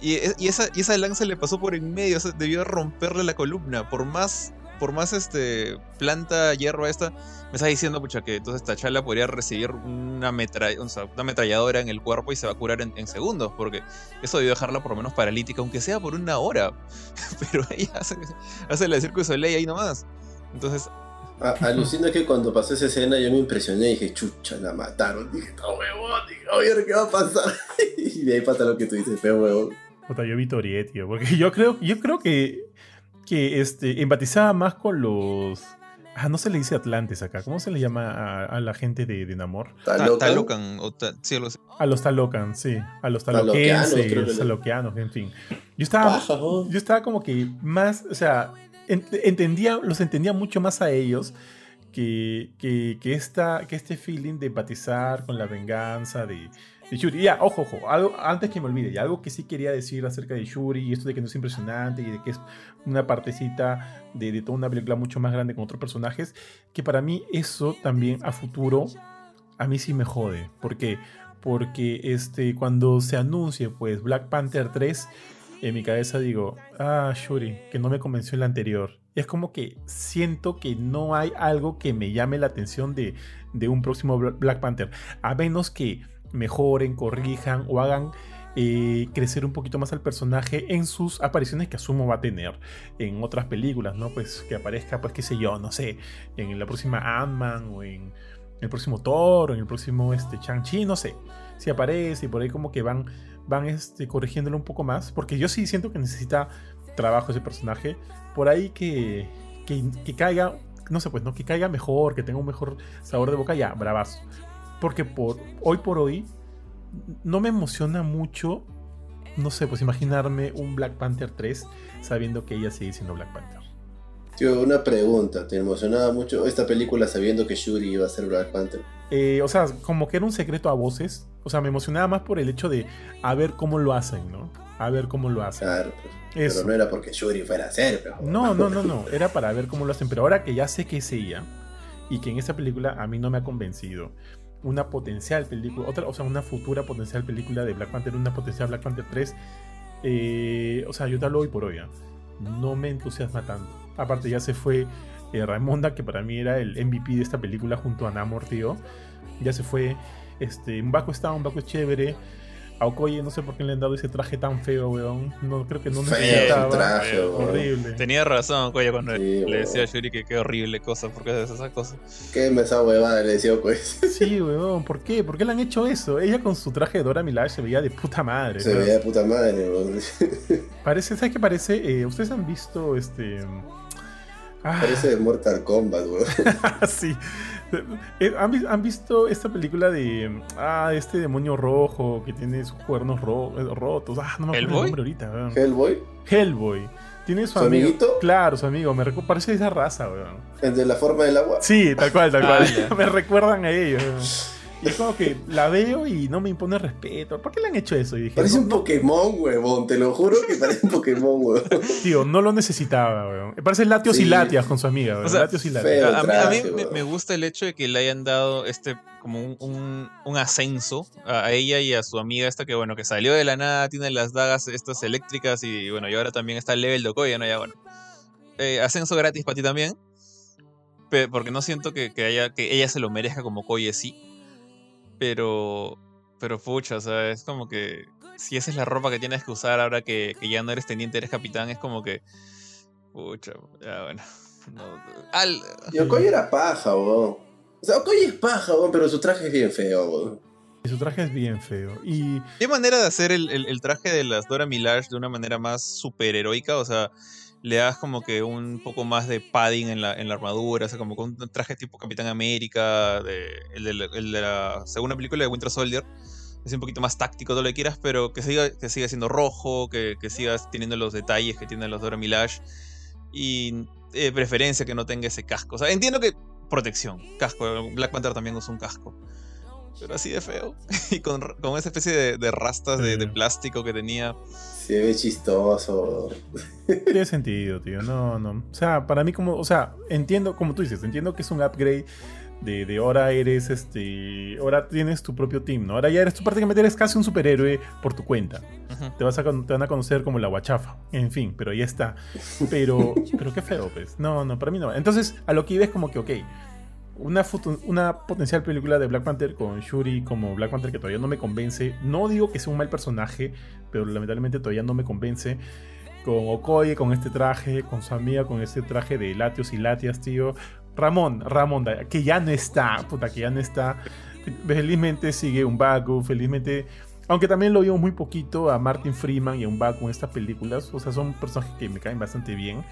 Y, e- y esa, y esa lanza le pasó por en medio, o sea, debió romperle la columna. Por más, por más este planta hierro esta, me está diciendo, pucha, que entonces T'Challa podría recibir una, metra- o sea, una ametralladora en el cuerpo y se va a curar en, en segundos, porque eso debió dejarla por lo menos paralítica, aunque sea por una hora. Pero ella hace, hace la Circo de Soleil ahí nomás. Entonces, A- alucina que cuando pasó esa escena yo me impresioné y dije, chucha, la mataron. Dije, no huevón, dije, oye, ¿qué va a pasar? y de ahí pasa lo que tú dices, feo huevón. Puta, yo vi Torié, tío. Porque yo creo, yo creo que, que este, empatizaba más con los. Ah, no se le dice Atlantes acá. ¿Cómo se le llama a, a la gente de, de Namor? ¿Está Ta- loca? Talocan, o ta- sí, así. A los Talocan, sí. A los Taloqueanos, taloquenses, le- taloqueanos, en fin. Yo estaba, yo estaba como que más, o sea, en- entendía, los entendía mucho más a ellos que, que, que, esta, que este feeling de empatizar con la venganza de, de Shuri. Ya, ojo, ojo, antes que me olvide, y algo que sí quería decir acerca de Shuri y esto de que no es impresionante y de que es una partecita de, de toda una película mucho más grande con otros personajes, que para mí eso también a futuro, a mí sí me jode. ¿Por qué? Porque este, cuando se anuncie pues Black Panther 3, en mi cabeza digo, ah, Shuri, que no me convenció el anterior. Y es como que siento que no hay algo que me llame la atención de, de un próximo Bla- Black Panther. A menos que mejoren, corrijan o hagan eh, crecer un poquito más al personaje en sus apariciones que asumo va a tener en otras películas, ¿no? Pues que aparezca, pues qué sé yo, no sé, en la próxima Ant-Man o en el próximo Thor o en el próximo este, Shang-Chi, no sé. Si aparece y por ahí como que van, van este, corrigiéndolo un poco más, porque yo sí siento que necesita trabajo ese personaje. Por ahí que, que, que caiga, no sé, pues, ¿no? Que caiga mejor, que tenga un mejor sabor de boca, ya, bravazo. Porque por hoy por hoy no me emociona mucho, no sé, pues imaginarme un Black Panther 3 sabiendo que ella sigue siendo Black Panther. Tío, una pregunta, ¿te emocionaba mucho esta película sabiendo que Shuri iba a ser Black Panther? Eh, o sea, como que era un secreto a voces. O sea, me emocionaba más por el hecho de a ver cómo lo hacen, ¿no? A ver cómo lo hacen. Claro, pues, Eso. pero no era porque Shuri fuera a ser, pero... No, no, no, no. Era para ver cómo lo hacen. Pero ahora que ya sé que es ella y que en esta película a mí no me ha convencido una potencial película, otra, o sea, una futura potencial película de Black Panther, una potencial Black Panther 3, eh, o sea, yo te hablo hoy por hoy, ¿ah? no me entusiasma tanto. Aparte ya se fue eh, Raimonda, que para mí era el MVP de esta película junto a Namor, tío. Ya se fue. Este, Baco está, un Baco es chévere. A Okoye no sé por qué le han dado ese traje tan feo, weón. No, creo que no Feo necesitaba. traje. Horrible. Tenía razón, coño, cuando Sí, le weón. decía a Yuri que qué horrible cosa, porque haces esas cosas. ¿Qué me esa huevada le decía, pues? Sí, weón, ¿por qué? ¿Por qué le han hecho eso? Ella con su traje de Dora Milaje se veía de puta madre. Se weón. veía de puta madre, weón. Parece, ¿sabes qué parece? Eh, Ustedes han visto este. Ah, Parece de Mortal Kombat, weón. sí. Eh, ¿Han, vi- han visto esta película de. Ah, este demonio rojo que tiene sus cuernos ro- rotos? Ah, no me acuerdo el nombre ahorita, weón. Hellboy, Hellboy. Tiene su, ¿Su amigo. amiguito? Claro, su amigo. Me parece de esa raza, weón. el de la forma del agua. Sí, tal cual, tal Ah, cual. ya. me recuerdan a ellos. Y es como que la veo y no me impone respeto. ¿Por qué le han hecho eso? Y dije, Parece no, un Pokémon, huevón. Te lo juro que parece un Pokémon, huevón. tío, no lo necesitaba, weón. Parece Latios y. Latias con su amiga. O sea, Latios y Latias. feo. A, a mí, a mí traje, me, gusta el hecho de que le hayan dado este como un, un- un ascenso a, a ella y a su amiga esta que bueno que salió de la nada, tiene las dagas estas eléctricas y bueno, y ahora también está el level de Okoye, ¿no? Ya bueno. Eh, ascenso gratis para ti también. pe- porque no siento que, que haya, que ella se lo merezca como Okoye sí. Pero. Pero pucha, o sea, es como que. Si esa es la ropa que tienes que usar ahora que, que ya no eres teniente, eres capitán, es como que. Pucha, ya bueno. No, al, Y Okoye era paja, huevón. O sea, Okoye es paja, pero su traje es bien feo, huevón. Y su traje es bien feo. Y ¿Qué manera de hacer el, el- el traje de las Dora Milaje de una manera más superheroica? O sea, le das como que un poco más de padding en la, en la armadura, o sea, como con un traje tipo Capitán América, de, el, de la, segunda película de Winter Soldier. Es un poquito más táctico, todo lo que quieras, pero que siga, que siga siendo rojo, que, que sigas teniendo los detalles que tienen los Dora Milaje. Y eh, preferencia que no tenga ese casco. O sea, entiendo que protección, casco. Black Panther también usa un casco. Pero así de feo. y con, con esa especie de, de rastas de, de Sí. plástico que tenía. Se ve chistoso. tiene sentido, tío. No, no. O sea, para mí como, o sea, entiendo, como tú dices, entiendo que es un upgrade de, de ahora eres este, ahora tienes tu propio team, ¿no? Ahora ya eres tú prácticamente eres casi un superhéroe por tu cuenta. Ujú. Te, vas a, te van a conocer como la guachafa. En fin, pero ya está. Pero, pero qué feo, pues. No, no, para mí no. Entonces, a lo que iba es como que, ok, una, potencial película de Black Panther con Shuri como Black Panther que todavía no me convence. No digo que sea un mal personaje, pero lamentablemente todavía no me convence. Con Okoye, con este traje, con su amiga, con este traje de latios y latias, tío. Ramón, Ramón, que ya no está, puta, que ya no está. Felizmente sigue un Baku, felizmente aunque también lo vimos muy poquito a Martin Freeman y a un Baku en estas películas. O sea, son personajes que me caen bastante bien.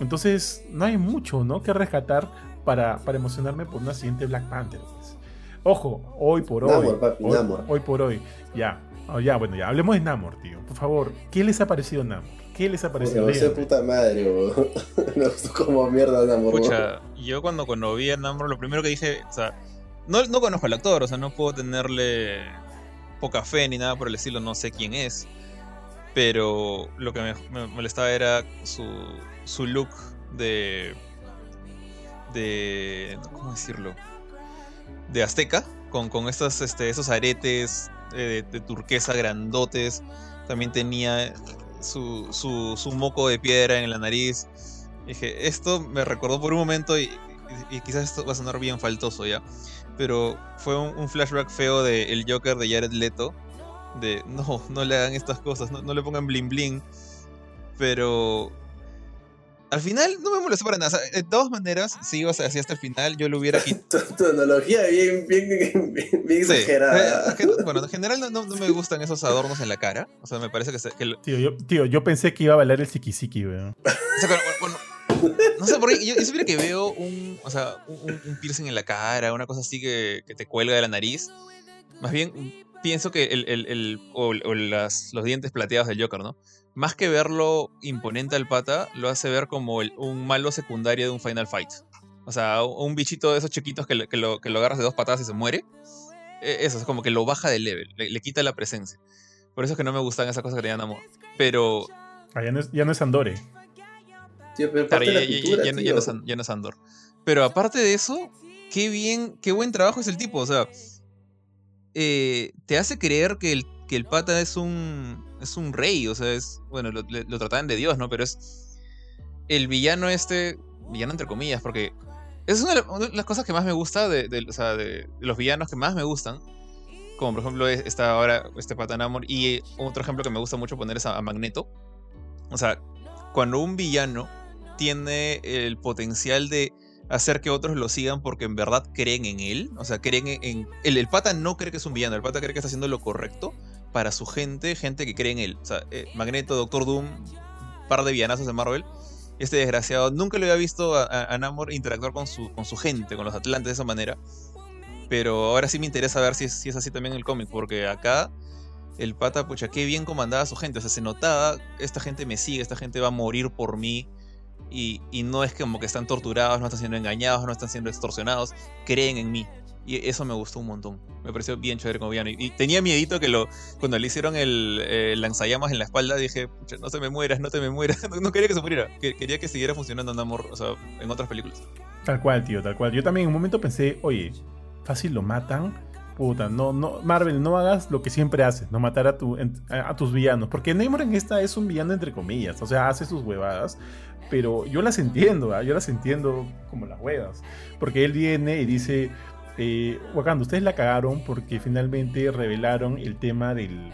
Entonces, no hay mucho, ¿no? Que rescatar para, para emocionarme por una siguiente Black Panther. pues. Ojo, hoy por hoy. Namor, papi, hoy, Namor. hoy por hoy. Ya. Oh, ya, bueno, ya. Hablemos de Namor, tío. Por favor, ¿qué les ha parecido Namor? ¿Qué les ha parecido? no sé puta madre, huevón. Me gustó como mierda Namor. Pucha, yo cuando, cuando vi a Namor, lo primero que dije, o sea, no, no conozco al actor, o sea, no puedo tenerle poca fe ni nada por el estilo, no sé quién es. Pero lo que me, me molestaba era su, su look de. De. ¿Cómo decirlo? De azteca, con, con estos, este, esos aretes eh, de, turquesa grandotes. También tenía su, su, su moco de piedra en la nariz. Dije, esto me recordó por un momento y, quizás esto va a sonar bien faltoso ya. Pero fue un, un flashback feo de El Joker de Jared Leto. De no, no le hagan estas cosas, no, no le pongan bling bling. Pero al final no me molestó para nada. O sea, de todas maneras, si ibas así hasta el final, yo lo hubiera quitado. Tu, tu analogía bien, bien, bien, bien Sí. exagerada. Eh, Bueno, en general no, no- no me gustan esos adornos en la cara. O sea, me parece que, se- que lo- Tío yo, tío, yo pensé que iba a bailar el Siki weón. O sea, cuando- cuando- no sé por qué, yo, yo siempre que veo un, o sea, un, un- un piercing en la cara, una cosa así que, que te cuelga de la nariz, más bien pienso que el, el- el- o, o las, los dientes plateados del Joker, ¿no? Más que verlo imponente al pata, lo hace ver como el- un malo secundario de un Final Fight. O sea, un bichito de esos chiquitos que, lo, que lo agarras de dos patadas y se muere. Eh, Eso, es como que lo baja de level, le, le quita la presencia. Por eso es que no me gustan esas cosas que tenían amor. Pero Ah, ya, no es, ya no es Andore. Tío, pero Claro, parte de ya, no- ya tío. no es ya no es Andor. Pero aparte de eso, qué bien, qué buen trabajo es el tipo. O sea, eh, te hace creer que el, que el pata es un, es un rey. O sea, es, bueno, lo, lo trataban de Dios, ¿no? Pero es, el villano este, villano entre comillas, porque es una de las cosas que más me gusta de, o sea, de los villanos que más me gustan. Como por ejemplo es- está ahora este Patanamor. Y otro ejemplo que me gusta mucho poner es a, Magneto. O sea, cuando un villano tiene el potencial de hacer que otros lo sigan porque en verdad creen en él. O sea, creen en... en- el, el pata no cree que es un villano, el pata cree que está haciendo lo correcto para su gente, gente que cree en él. O sea, eh, Magneto, Doctor Doom, par de villanazos de Marvel. Este desgraciado nunca lo había visto a, Namor interactuar con su, con su gente, con los Atlantes de esa manera. Pero ahora sí me interesa ver si es, si es así también en el cómic, porque acá el pata, pucha, qué bien comandaba a su gente. O sea, se notaba, esta gente me sigue, esta gente va a morir por mí. Y, y no es como que están torturados, no están siendo engañados, no están siendo extorsionados, creen en mí. Y eso me gustó un montón. Me pareció bien chévere como villano. Y, tenía miedito que lo, cuando le hicieron el eh, lanzallamas en la espalda, dije, "Pucha, no te me mueras, no te me mueras. No, quería que se muriera. Que- quería que siguiera funcionando Namor, o sea, en otras películas. Tal cual, tío, tal cual. Yo también en un momento pensé, oye, fácil lo matan. Puta, no, no, Marvel, no hagas lo que siempre haces, no matar a, tu, a tus villanos. Porque Namor en esta es un villano entre comillas, o sea, hace sus huevadas. Pero yo las entiendo, ¿ah? yo las entiendo como las huevas. Porque él viene y dice, eh, Wakanda, ustedes la cagaron porque finalmente revelaron el tema del,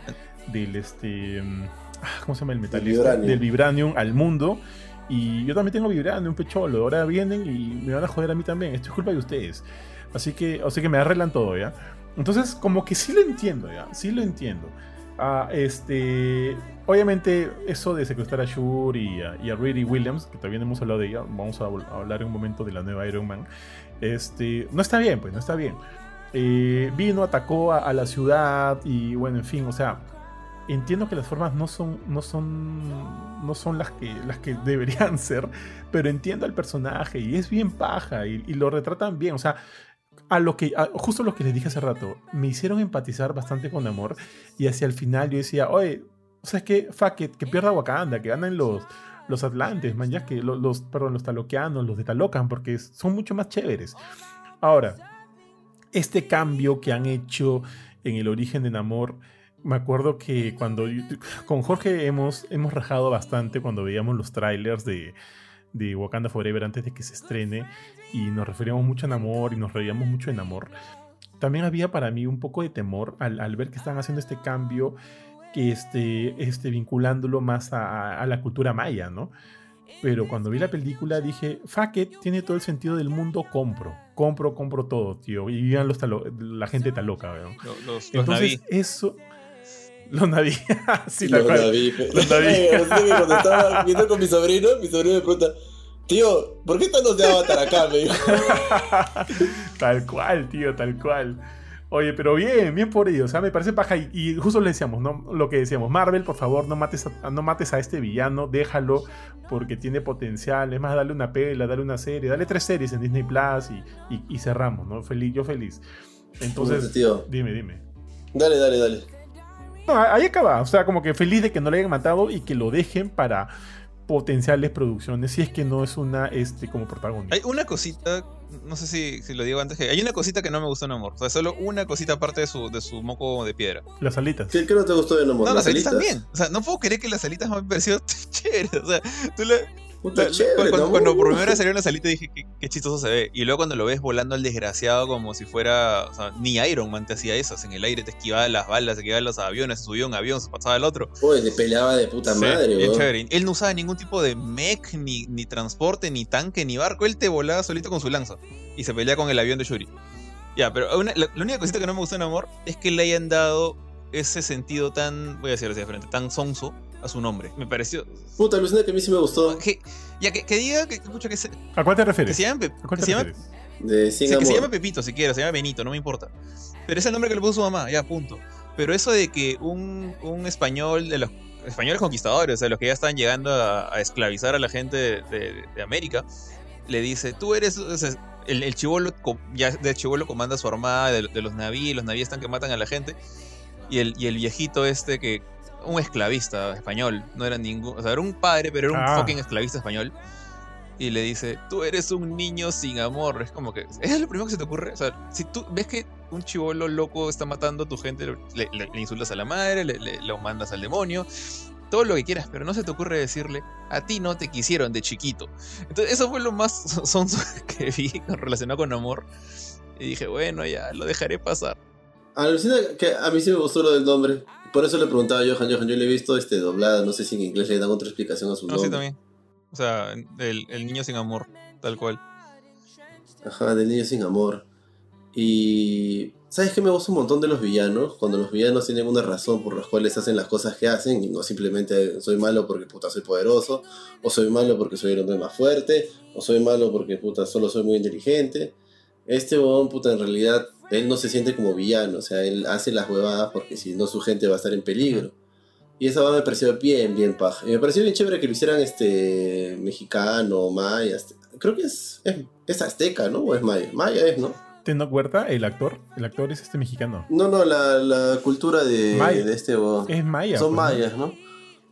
del este, mm, ah, ¿cómo se llama el metal? Del vibranium. Del vibranium al mundo. Y yo también tengo vibranium, pecholo. Ahora vienen y me van a joder a mí también. Esto es culpa de ustedes. Así que, o sea que me arreglan todo, ¿ya? Entonces, como que sí lo entiendo, ¿ya? Sí lo entiendo. Ah, este, obviamente, eso de secuestrar a Shuri y a, y a Riri Williams, que también hemos hablado de ella, vamos a, a hablar en un momento de la nueva Iron Man, este, no está bien, pues, no está bien. Eh, vino, atacó a, la ciudad y, bueno, en fin, o sea, entiendo que las formas no son, no son, no son las que, las que deberían ser, pero entiendo al personaje y es bien paja y, lo retratan bien, o sea, a lo que, a- justo lo que les dije hace rato, me hicieron empatizar bastante con Amor y hacia el final yo decía, oye, o sea, es que, que pierda Wakanda, que ganen los, los Atlantes, man, ya que los, perdón, los taloqueanos, los de Talocan, porque son mucho más chéveres. Ahora, este cambio que han hecho en el origen de Namor, me acuerdo que cuando con Jorge hemos, hemos rajado bastante cuando veíamos los trailers de, de Wakanda Forever antes de que se estrene y nos referíamos mucho a Namor y nos reíamos mucho de Namor. También había para mí un poco de temor al, al ver que están haciendo este cambio que este, este vinculándolo más a, la cultura maya, ¿no? Pero cuando vi la película dije, fuck it, tiene todo el sentido del mundo, compro. Compro, compro todo, tío. Y vivan los talo- la gente está loca, weón. Lo- Los, los Entonces, Naví. eso. Los naví. sí, Los. Naví, Los Naví. Cuando estaba viendo con mi sobrino, mi sobrino me pregunta, tío, ¿por qué están los de Avatar acá? Me dijo. tal cual, tío, tal cual. Oye, pero bien, bien por ellos. O sea, me parece paja. Y, y justo le decíamos, ¿no? Lo que decíamos, Marvel, por favor, no mates, a, no mates a este villano, déjalo, porque tiene potencial. Es más, dale una pela, dale una serie, dale tres series en Disney Plus y, y- y cerramos, ¿no? Feliz, yo feliz. Entonces, tío. dime, dime. Dale, dale, dale. No, ahí acaba. O sea, como que feliz de que no le hayan matado y que lo dejen para potenciales producciones, si es que no es una este como protagonista. Hay una cosita, no sé si, si lo digo antes, que hay una cosita que no me gustó en Amor. O sea, solo una cosita aparte de su, de su moco de piedra. Las alitas. ¿Qué, qué no te gustó de Namor? No, las alitas alitas? también. O sea, no puedo creer que las alitas me han parecido chéveres. O sea, tú le, Puta, La- chévere, cuando, cuando por primera vez salieron las alitas dije qué, qué chistoso se ve. Y luego cuando lo ves volando al desgraciado como si fuera. O sea, ni Iron Man te hacía eso. En el aire te esquivaba las balas, se esquivaba los aviones, subía un avión, se pasaba al otro. Uy, te peleaba de puta Sí, madre, bien chévere. Él no usaba ningún tipo de mech, ni, ni transporte, ni tanque, ni barco. Él te volaba solito con su lanza. Y se pelea con el avión de Shuri. Ya, pero una- la, la única cosita que no me gustó en Amor es que le hayan dado ese sentido tan. Voy a decirlo así de frente, tan sonso a su nombre. Me pareció. Puta, alucina que a mí sí me gustó. Que, ya que, que diga que, pucha, que se, ¿A cuál te que refieres? se llame, ¿A cuál que te se refieres? De Sin Sí, que se llama Pepito si quieres, se llama Benito, no me importa. Pero es el nombre que le puso su mamá, ya, punto. Pero eso de que un, un español, de los españoles conquistadores, o sea, los que ya están llegando a, a esclavizar a la gente de, de- de América, le dice, tú eres, o sea, el, el chivolo, ya de chivolo comanda su armada de, de los navíes, los navíes están que matan a la gente, y el, y el viejito este que, un esclavista español, no era ningún, o sea, era un padre, pero era un Ah. fucking esclavista español. Y le dice, tú eres un niño sin amor. Es como que, ¿es lo primero que se te ocurre? O sea, si tú ves que un chivolo loco está matando a tu gente, le, le- le insultas a la madre, le, le- lo mandas al demonio. todo lo que quieras, pero no se te ocurre decirle, a ti no te quisieron de chiquito. Entonces, eso fue lo más sonso que vi relacionado con amor. Y dije, bueno, ya, lo dejaré pasar. Alucina que a mí sí me gustó lo del nombre. Por eso le preguntaba a Johan, Johan, yo le he visto este doblada, no sé si en inglés le dan otra explicación a su No, nombre. sí, también. O sea, el, el niño sin amor, tal cual. Ajá, del niño sin amor. Y. ¿Sabes qué me gusta un montón de los villanos? Cuando los villanos tienen una razón por las cuales hacen las cosas que hacen y no simplemente soy malo porque puta soy poderoso, o soy malo porque soy el hombre más fuerte, o soy malo porque puta solo soy muy inteligente. Este huevón, puta, en realidad, él no se siente como villano, o sea, él hace las huevadas porque si no su gente va a estar en peligro. Y esa me pareció bien, bien paja. Y me pareció bien chévere que lo hicieran este mexicano, maya. este- Creo que es, es, es azteca, ¿no? ¿O es maya? Maya es, ¿no? Tenoch Huerta, el actor, el actor es este mexicano. No, no, la, la cultura de, Maya. de este huevón. Es maya. Son pues, mayas, ¿no?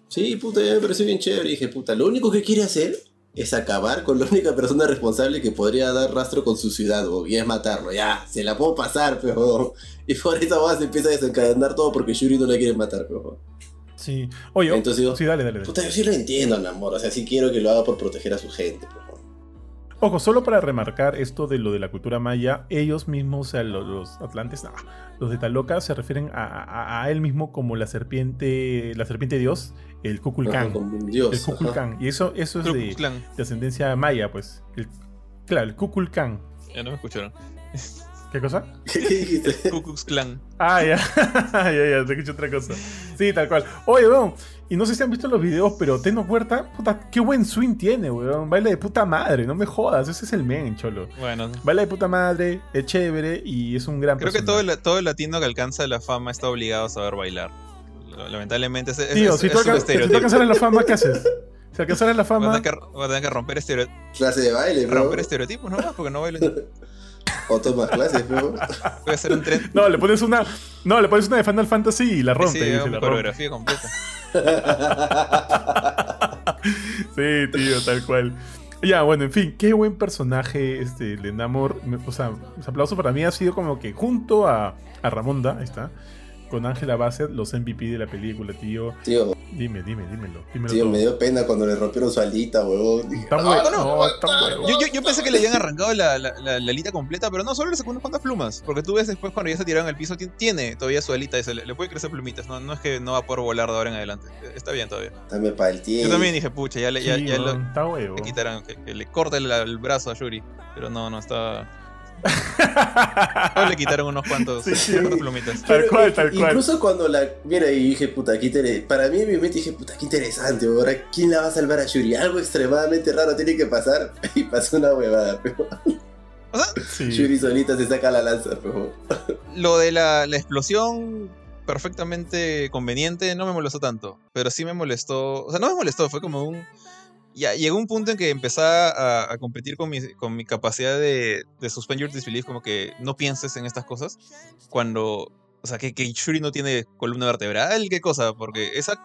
Sí, puta, ya me pareció bien chévere. Y dije, puta, lo único que quiere hacer es acabar con la única persona responsable que podría dar rastro con su ciudad, huevón, y es matarlo. Ya, se la puedo pasar, pero. Y por esa huevada se empieza a desencadenar todo porque Shuri no la quiere matar, pero. Sí. Oye, Entonces digo, sí, dale, dale. dale. Puta, yo sí lo entiendo, Namor. O sea, sí quiero que lo haga por proteger a su gente, pero. Ojo, solo para remarcar esto de lo de la cultura maya, ellos mismos, o sea, los, los atlantes, no, los de Taloca se refieren a, a- a él mismo como la serpiente, la serpiente dios, el Ajá, Kukulkan. como un dios. El ajá. Kukulkan. Y eso, eso es de, de ascendencia maya, pues. El- claro, el Kukulkan. Ya no me escucharon. ¿Qué cosa? ¿Qué dijiste? Ku Klux Klan. Ah, ya. ya, ya, te escuché otra cosa. Sí, tal cual. Oye, weón, y no sé si han visto los videos, pero Teno Huerta, puta, qué buen swing tiene, weón. Baila de puta madre, no me jodas. Ese es el men, cholo. Bueno, Baila de puta madre, es chévere y es un gran creo que todo el, todo el latino que alcanza la fama está obligado a saber bailar. Lamentablemente, ese, Tío, es, si tú, es un alca- si tú la fama, ¿qué haces? Si alcanzaras la Voy a fama, tener que, voy a tener que romper, estereo- Clase de baile, bro. romper estereotipos nomás, porque no bailo. O tomas clases, bro. Voy a hacer un tren. no, le pones una, no, le pones una de Final Fantasy y la rompe. Sí, mi la rompe. coreografía completa. Sí, tío, tal cual. Ya, bueno, en fin, qué buen personaje este de Namor. Me- O sea, los aplausos para mí ha sido como que junto a, a Ramonda, ahí está, con Angela Bassett, los MVP de la película, tío. Tío, Dime, dime, dímelo. dímelo tío, todo. me dio pena cuando le rompieron su alita, huevón. Dije, Está "Ah, bueno, no, no. Yo, yo, yo pensé que le habían arrancado la, la, la- la alita completa, pero no, solo le sacó unas cuantas plumas. Porque tú ves después cuando ya se tiraron al piso, ti- tiene todavía su alita se le, le puede crecer plumitas. No, no es que no va a poder volar de ahora en adelante. Está bien todavía. Dame para el Yo tiempo. también dije, pucha, ya le, ya, Sí, ya lo- está huevo. le quitarán, que, que le corte el, el brazo a Yuri. Pero no, no está. Solo le quitaron unos cuantos, Sí, sí. plumitas. Tal cual, tal cual. Incluso cuando la. Mira, y dije, puta, qué interesante. Para mí, en mi mente dije, puta, qué interesante. Ahora, ¿quién la va a salvar a Shuri? Algo extremadamente raro tiene que pasar. Y pasó una huevada, pero. O sea, Sí. Shuri solita se saca la lanza, pero. lo de la, la explosión perfectamente conveniente no me molestó tanto, pero sí me molestó, o sea, no me molestó, fue como un... Ya llegó un punto en que empezaba a, a competir con mi, con mi capacidad de, de suspend your disbelief, como que no pienses en estas cosas, cuando, o sea, que, que Shuri no tiene columna vertebral, qué cosa, porque esa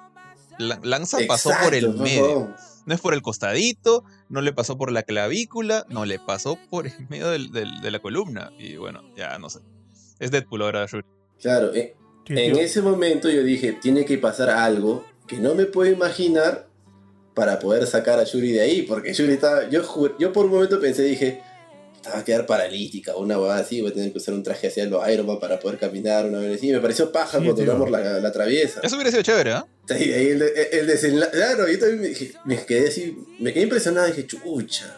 la- lanza pasó por el Exacto, medio. huevón. No es por el costadito, no le pasó por la clavícula, no le pasó por el medio del- del- de la columna. Y bueno, ya no sé. Es Deadpool ahora, Shuri. Claro, eh, en ese momento yo dije, tiene que pasar algo que no me puedo imaginar para poder sacar a Shuri de ahí, porque Shuri estaba, yo, yo por un momento pensé, dije, "Esta va a quedar paralítica o una huevada así, voy a tener que usar un traje hacia los Iron Man para poder caminar una vez así, me pareció paja Sí, cuando tío. Namor la, la atraviesa. Eso hubiera sido chévere, ¿ah? Sí, ahí el, de- el desenlace, claro, yo también me, me quedé así, me quedé impresionado, dije, chucha.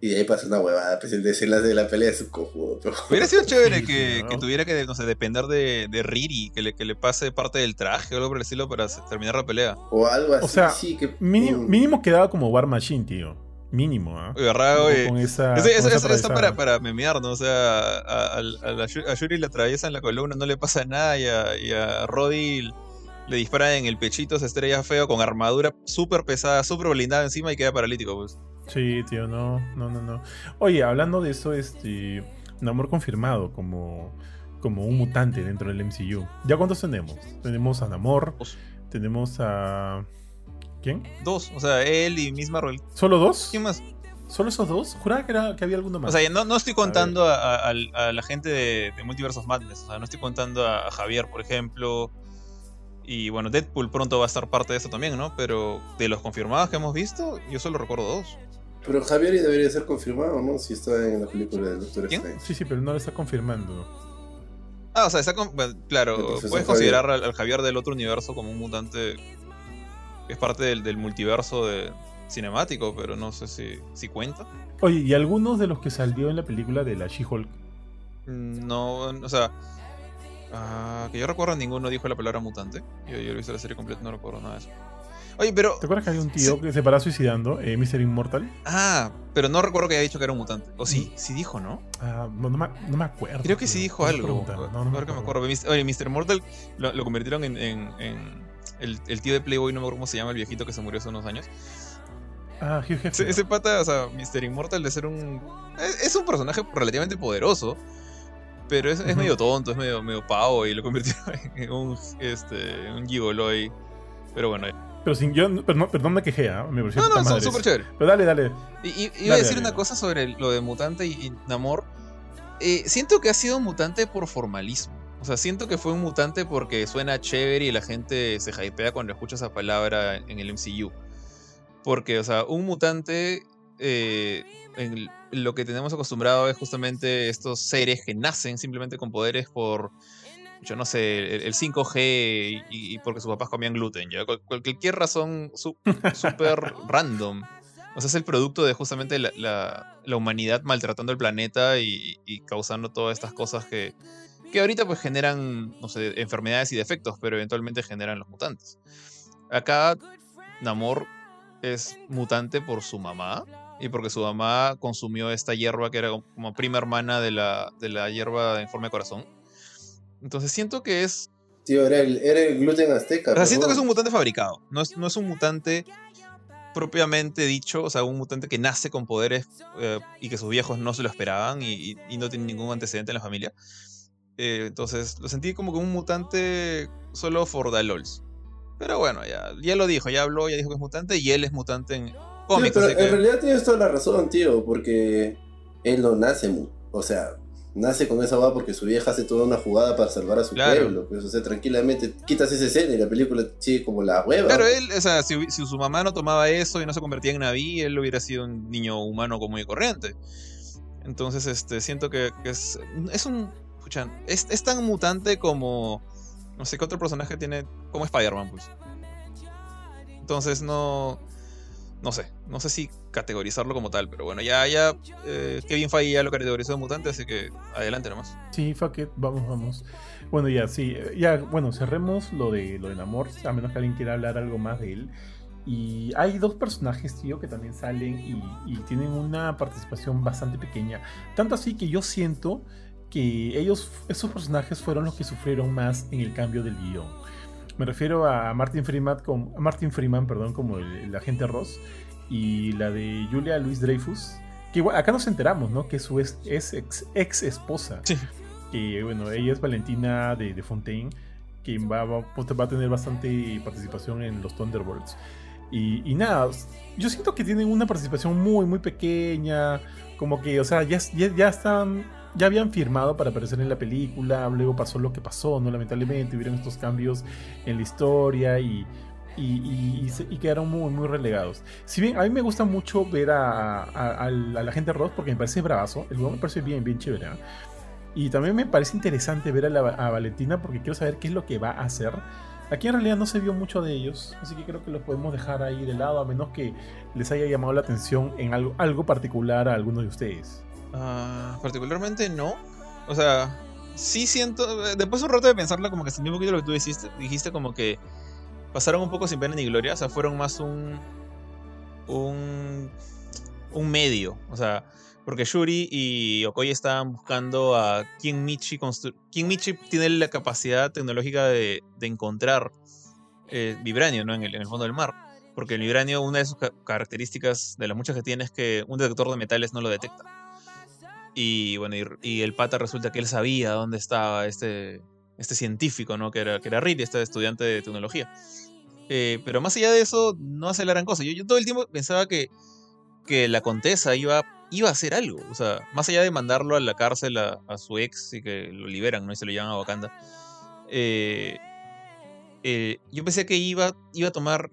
Y de ahí pasó una huevada, pues el desenlace de la pelea es un cojudo. Hubiera sido chévere que, sí, ¿no? que tuviera que, no sé, depender de, de Riri, que le, que le pase parte del traje o algo por el estilo para terminar la pelea. O algo así, O sea, sí, que... Mínimo, mínimo quedaba como War Machine, tío. Mínimo, ¿ah? Oye, raro, oye. Con esa. Eso, con eso- esa eso- eso está para, para memear, ¿no? O sea, a, a- a la Shu- a Yuri le atraviesan la columna, no le pasa nada, y a, y a Roddy le disparan en el pechito, se estrella feo, con armadura súper pesada, súper blindada encima y queda paralítico, pues. Sí, tío, no, no, no, no. Oye, hablando de eso, este. Namor confirmado como, como un mutante dentro del MCU. ¿Ya cuántos tenemos? Tenemos a Namor, Dos. tenemos a. ¿Quién? Dos, o sea, él y Miss Marvel. ¿Solo dos? ¿Quién más? ¿Solo esos dos? Juraba que, era, que había alguno más. O sea, no, no estoy contando a, a- a- a la gente de, de Multiverse of Madness. O sea, no estoy contando a, a Javier, por ejemplo. Y bueno, Deadpool pronto va a estar parte de eso también, ¿no? Pero de los confirmados que hemos visto, yo solo recuerdo dos. Pero Javier debería ser confirmado, ¿no? Si está en la película del Doctor ¿Quién? Strange. Sí, sí, pero no lo está confirmando. Ah, o sea, está con- bueno, claro, puedes Javier. considerar al, al Javier del otro universo como un mutante que es parte del, del multiverso de cinemático, pero no sé si, si cuenta. Oye, ¿y algunos de los que salió en la película de la She-Hulk? Mm, No, o sea, ah, que yo recuerdo ninguno dijo la palabra mutante. Yo, yo he visto la serie completa, no recuerdo nada de eso. Oye, pero. ¿Te acuerdas que había un tío Sí. que se paraba suicidando, eh, Mr. Immortal? Ah, pero no recuerdo que haya dicho que era un mutante. O sí, sí dijo, ¿no? Ah, no, no me, no me acuerdo. Creo que sí dijo algo. No, no me que me acuerdo. acuerdo. Oye, Mr. Mortal lo, lo convirtieron en, en- en el, el tío de Playboy, no me acuerdo cómo se llama, el viejito que se murió hace unos años. Ah, Hugh Hefner. Ese, pata, o sea, Mr. Immortal de ser un. Es, es un personaje relativamente poderoso. Pero es, medio tonto, es medio, medio pavo y lo convirtieron en un, este, un gigolo ahí. Pero bueno. Pero sin pero no me quejé, me pareció No, no, son súper eso. chévere. Pero dale, dale. Y, y- iba Dale, a decir dale, una dale. cosa sobre lo de Mutante y, y Namor. Eh, siento que ha sido mutante por formalismo. O sea, siento que fue un mutante porque suena chévere y la gente se hypea cuando escucha esa palabra en el MCU. Porque, o sea, un mutante. eh, en lo que tenemos acostumbrado es justamente estos seres que nacen simplemente con poderes por. Yo no sé, el, el 5G y, y porque sus papás comían gluten, ¿ya? Cual- cualquier razón su- súper random. O sea, es el producto de justamente la, la- la humanidad maltratando el planeta y, y causando todas estas cosas que, que ahorita pues generan, no sé, enfermedades y defectos, pero eventualmente generan los mutantes. Acá Namor es mutante por su mamá y porque su mamá consumió esta hierba que era como prima hermana de la, de la hierba en forma de corazón. Entonces siento que es Tío, era el, era el gluten azteca. o sea, siento que es un mutante fabricado. No es, no es un mutante propiamente dicho, o sea, un mutante que nace con poderes eh, y que sus viejos no se lo esperaban y, y- y no tiene ningún antecedente en la familia. Eh, entonces, lo sentí como que un mutante solo for the lols. Pero bueno, ya, ya lo dijo, ya habló, ya dijo que es mutante y él es mutante en Tío, cómics. pero así en que- realidad tienes toda la razón, tío, porque él no nace, o sea, nace con esa va porque su vieja hace toda una jugada para salvar a su Claro. pueblo. Pues, o sea, tranquilamente quitas esa escena y la película sigue como la hueva. Claro, él, o sea, si, si su mamá no tomaba eso y no se convertía en Naví, él hubiera sido un niño humano común y corriente. Entonces, este, siento que, que es, es un. Escuchan, es, es tan mutante como. No sé qué otro personaje tiene. Como Spider-Man, pues. Entonces, no. No sé. No sé si categorizarlo como tal, pero bueno, ya, ya. eh, Kevin Feige ya lo categorizó de mutante, así que adelante nomás. Sí, fuck it, vamos, vamos. Bueno, ya, sí, eh, ya, bueno, cerremos lo de lo de Namor, a menos que alguien quiera hablar algo más de él. Y hay dos personajes, tío, que también salen y, y tienen una participación bastante pequeña. Tanto así que yo siento que ellos, esos personajes fueron los que sufrieron más en el cambio del guion. Me refiero a Martin Freeman, como, a Martin Freeman perdón, como el, el agente Ross y la de Julia Louis Dreyfus. Que igual, acá nos enteramos, ¿no? Que su ex, es ex, ex esposa Sí. que bueno, ella es Valentina de, de Fontaine, que va, va, pues, va a tener bastante participación en los Thunderbolts. Y, y nada, yo siento que tienen una participación muy, muy pequeña, como que, o sea, ya, ya, ya están, ya habían firmado para aparecer en la película, luego pasó lo que pasó, ¿no? Lamentablemente hubieron estos cambios en la historia y, y, y- y quedaron muy, muy relegados. Si bien a mí me gusta mucho ver a, a, a la, gente Ross porque me parece bravazo, el juego me parece bien, bien chévere. Y también me parece interesante ver a, la- a Valentina porque quiero saber qué es lo que va a hacer. Aquí en realidad no se vio mucho de ellos, así que creo que los podemos dejar ahí de lado, a menos que les haya llamado la atención en algo, algo particular a alguno de ustedes. Ah, particularmente no. O sea, sí siento. Después de un rato de pensarlo, como que sentí un poquito lo que tú dijiste, dijiste como que pasaron un poco sin pena ni gloria. O sea, fueron más un. un. medio. O sea, porque Shuri y Okoye estaban buscando a quién Michi quién Michi tiene la capacidad tecnológica de, encontrar eh, vibranio, ¿no? En el, en el fondo del mar. Porque el vibranio, una de sus ca- características de las muchas que tiene es que un detector de metales no lo detecta. Y bueno, y, el pata resulta que él sabía dónde estaba este, este científico, ¿no? Que era, que era Reed, este estudiante de tecnología. Eh, pero más allá de eso, no hace la gran cosa. Yo, todo el tiempo pensaba que, que la contesa iba, iba a hacer algo. O sea, más allá de mandarlo a la cárcel a, su ex y que lo liberan, ¿no? Y se lo llevan a Wakanda. eh, eh, yo pensé que iba, iba a tomar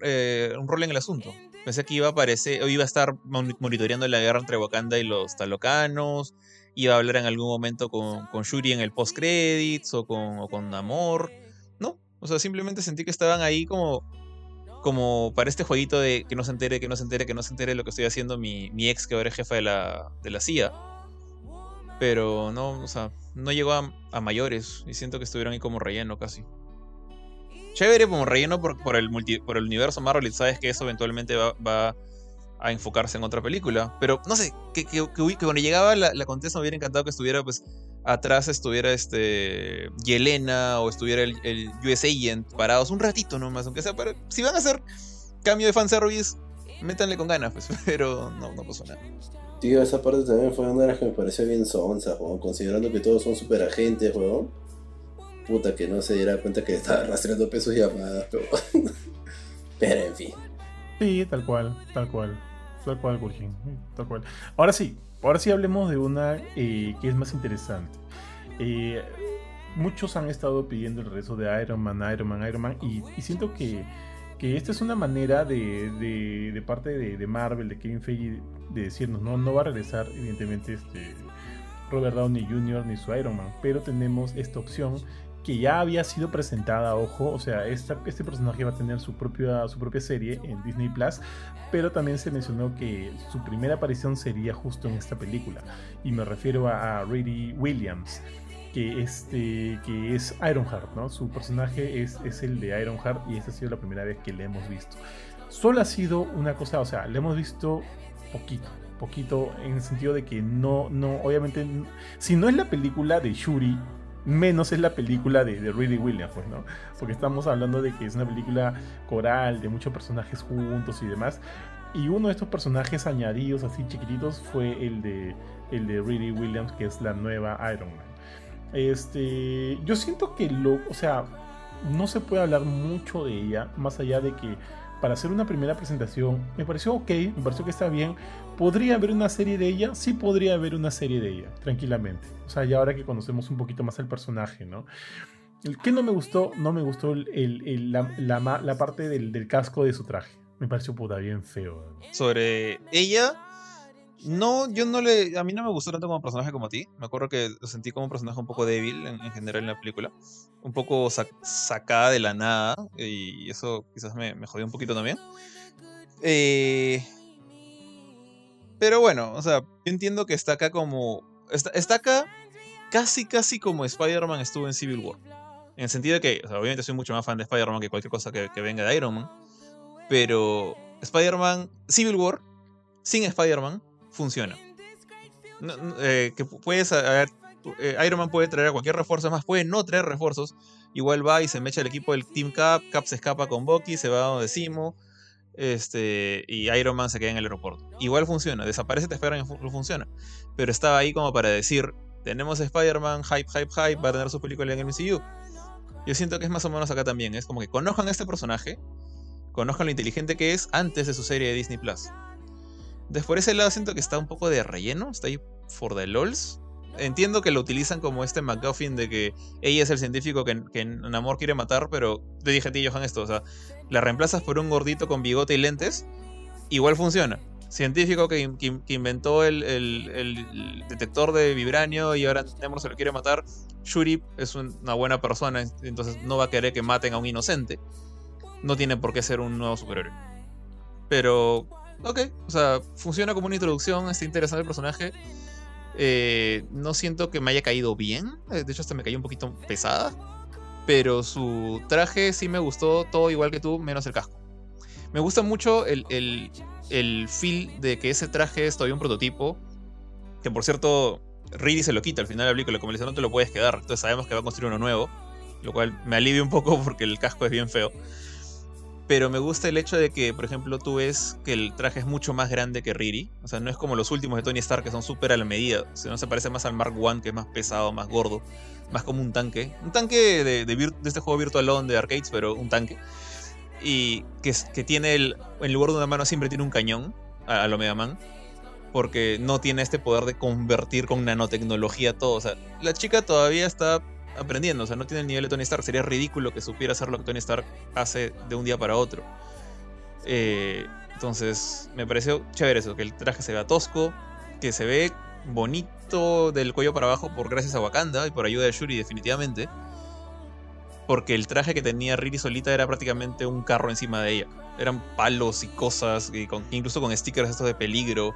un rol en el asunto. Pensé que iba a aparecer, iba a estar moni- monitoreando la guerra entre Wakanda y los talocanos, iba a hablar en algún momento con, con Shuri en el post-credits o con, con Namor. No, o sea, simplemente sentí que estaban ahí como, como para este jueguito de que no se entere, que no se entere, que no se entere lo que estoy haciendo mi, mi ex que ahora es jefa de la, de la CIA. Pero no, o sea, no llegó a, a mayores y siento que estuvieron ahí como relleno casi. Chévere como relleno por, por el, multi- por el universo Marvel y sabes que eso eventualmente va, va a enfocarse en otra película. Pero no sé, que, que, que, cuando llegaba la, la Contessa me hubiera encantado que estuviera pues atrás estuviera este Yelena o estuviera el, el US Agent parados un ratito nomás, aunque sea para... Si van a hacer cambio de fanservice, métanle con ganas, pues, pero no, no pasó nada. Tío, esa parte también fue una de las que me pareció bien sonsa, weón. Considerando que todos son super agentes, weón. Puta, que no se diera cuenta que estaba rastreando pesos y llamadas, pero. pero en fin. Sí, tal cual, tal cual. Tal cual, Gurgen, Tal cual. Ahora sí, ahora sí hablemos de una eh, que es más interesante. Eh, muchos han estado pidiendo el regreso de Iron Man, Iron Man, Iron Man, y, siento que, que esta es una manera de, de, de parte de, de Marvel, de Kevin Feige, de decirnos, no, no va a regresar, evidentemente, este Robert Downey Jr. ni su Iron Man, pero tenemos esta opción que ya había sido presentada, ojo, o sea, esta, este personaje va a tener su propia, su propia serie en Disney Plus, pero también se mencionó que su primera aparición sería justo en esta película, y me refiero a, a Williams, que, este, que es Ironheart, ¿no? Su personaje es, es el de Ironheart y esta ha sido la primera vez que le hemos visto. Solo ha sido una cosa, o sea, le hemos visto poquito, poquito en el sentido de que no, no, obviamente, si no es la película de Shuri, menos es la película de, de Riri Williams, pues, ¿no? Porque estamos hablando de que es una película coral, de muchos personajes juntos y demás. Y uno de estos personajes añadidos, así chiquititos, fue el de, el de Riri Williams, que es la nueva Iron Man. Este, yo siento que lo, o sea, no se puede hablar mucho de ella, más allá de que para hacer una primera presentación me pareció ok, me pareció que está bien. ¿Podría haber una serie de ella? Sí podría haber una serie de ella, tranquilamente. O sea, ya ahora que conocemos un poquito más al personaje, ¿no? El que no me gustó, no me gustó el, el- el- la, la- la parte del, del casco de su traje. Me pareció puta bien feo. Sobre ella, no, yo no le. A mí no me gustó tanto como personaje como a ti. Me acuerdo que lo sentí como un personaje un poco débil en, en general en la película. Un poco sac- sacada de la nada. Y eso quizás me, me jodió un poquito también. Eh, pero bueno, o sea, yo entiendo que está acá como. Está, está acá casi, casi como Spider-Man estuvo en Civil War. En el sentido de que, obviamente soy mucho más fan de Spider-Man que cualquier cosa que, que venga de Iron Man. Pero Spider-Man, Civil War, sin Spider-Man, funciona. Eh, que pu- puedes, eh, Iron Man puede traer a cualquier refuerzo, más, puede no traer refuerzos. Igual va y se mecha el equipo del Team Cap, Cap se escapa con Bucky, se va a donde Simo, este, y Iron Man se queda en el aeropuerto. Igual funciona, desaparece, te esperan y fu- funciona. Pero estaba ahí como para decir, tenemos Spider-Man, hype, hype, hype, va a tener su película en el MCU. Yo siento que es más o menos acá también, es como que conozcan a este personaje, conozcan lo inteligente que es antes de su serie de Disney Plus. Entonces, por ese lado siento que está un poco de relleno, está ahí for the lols. Entiendo que lo utilizan como este McGuffin de que ella es el científico que, que Namor quiere matar, pero te dije a ti, Johan, esto, o sea, la reemplazas por un gordito con bigote y lentes, igual funciona. Científico que, inventó el, el- el detector de vibranio y ahora Namor se lo quiere matar. Shuri es un- una buena persona, entonces no va a querer que maten a un inocente. No tiene por qué ser un nuevo superhéroe. Pero, ok, o sea, funciona como una introducción, está interesante el personaje. Eh, no siento que me haya caído bien, eh, de hecho hasta me cayó un poquito pesada. Pero su traje sí me gustó, todo igual que tú, menos el casco. Me gusta mucho el, el, el feel de que ese traje es todavía un prototipo. Que por cierto, Riri se lo quita al final de la película, como le dice, no te lo puedes quedar. Entonces sabemos que va a construir uno nuevo. Lo cual me alivia un poco porque el casco es bien feo. Pero me gusta el hecho de que, por ejemplo, tú ves que el traje es mucho más grande que Riri. O sea, no es como los últimos de Tony Stark que son súper a la medida. Sino se parece más al Mark I, que es más pesado, más gordo. Más como un tanque. Un tanque de, de, este juego Virtual On de arcades, pero un tanque. Y que, que tiene el. En lugar de una mano siempre tiene un cañón. A, a lo Mega Man. Porque no tiene este poder de convertir con nanotecnología todo. O sea, la chica todavía está aprendiendo, o sea, no tiene el nivel de Tony Stark. Sería ridículo que supiera hacer lo que Tony Stark hace de un día para otro. Eh, entonces, me pareció chévere eso, que el traje se vea tosco, que se ve bonito del cuello para abajo por gracias a Wakanda y por ayuda de Shuri definitivamente. Porque el traje que tenía Riri solita era prácticamente un carro encima de ella. Eran palos y cosas, y con- incluso con stickers estos de peligro,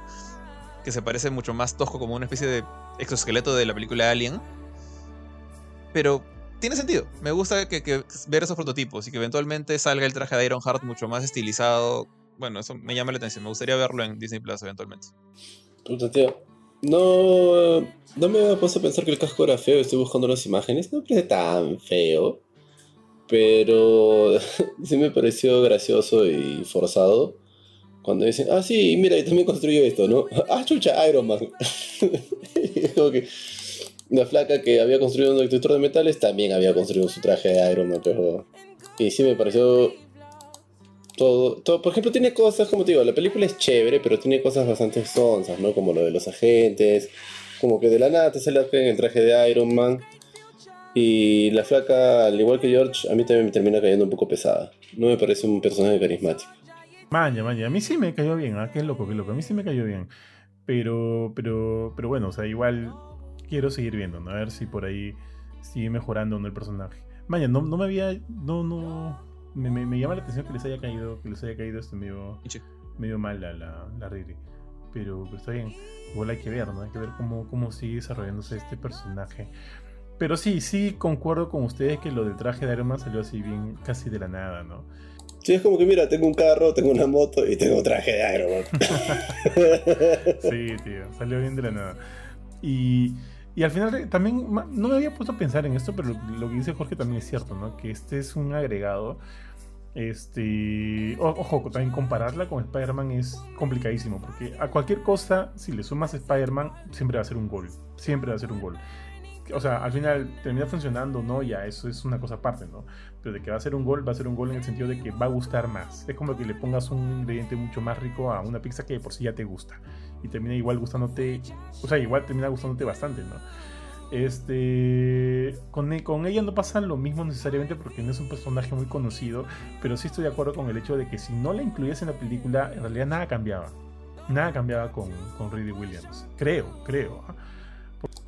que se parece mucho más tosco como una especie de exoesqueleto de la película Alien. Pero tiene sentido. Me gusta que, que ver esos prototipos y que eventualmente salga el traje de Iron Heart mucho más estilizado. Bueno, eso me llama la atención. Me gustaría verlo en Disney Plus eventualmente. No, no me había puesto a pensar que el casco era feo. Estoy buscando las imágenes. No me parece tan feo. Pero sí me pareció gracioso y forzado. Cuando dicen, ah, sí, mira, y también construyó esto, ¿no? Ah, chucha, Iron Man. Como que la flaca que había construido un detector de metales también había construido su traje de Iron Man, pero. Y sí me pareció todo, todo, por ejemplo, tiene cosas, como te digo, la película es chévere, pero tiene cosas bastante sonzas, ¿no? Como lo de los agentes, como que de la nada te sale en el traje de Iron Man. Y la flaca, al igual que George, a mí también me termina cayendo un poco pesada. No me parece un personaje carismático. Maña, maña. A mí sí me cayó bien, ¿ah? Qué loco, qué loco. A mí sí me cayó bien. Pero, pero, pero bueno, o sea, igual quiero seguir viendo, ¿no? A ver si por ahí sigue mejorando o no el personaje. Maña, no, no me había. No, no. Me, me- me llama la atención que les haya caído, que les haya caído este medio, Sí. medio mal la, la, la Riri. Pero, pero está bien. Igual hay que ver, ¿no? Hay que ver cómo, cómo sigue desarrollándose este personaje. Pero sí, sí concuerdo con ustedes que lo del traje de Iron Man salió así bien, casi de la nada, ¿no? Sí, es como que mira, tengo un carro, tengo una moto y tengo traje de Iron Man. Sí, tío, salió bien de la nada. Y, y al final también no me había puesto a pensar en esto, pero lo, lo que dice Jorge también es cierto, ¿no? Que este es un agregado. Este. o- ojo, también compararla con Spider-Man es complicadísimo, porque a cualquier cosa, si le sumas Spider-Man, siempre va a ser un gol. Siempre va a ser un gol. O sea, al final termina funcionando, ¿no? Ya, eso es una cosa aparte, ¿no? Pero de que va a ser un gol, va a ser un gol en el sentido de que va a gustar más. Es como que le pongas un ingrediente mucho más rico a una pizza que de por sí ya te gusta. Y termina igual gustándote, o sea, igual termina gustándote bastante, ¿no? Este, con, e- con ella no pasa lo mismo necesariamente porque no es un personaje muy conocido, pero sí estoy de acuerdo con el hecho de que si no la incluyes en la película, en realidad nada cambiaba. Nada cambiaba con, con Ridley Williams. Creo, creo. ¿ah?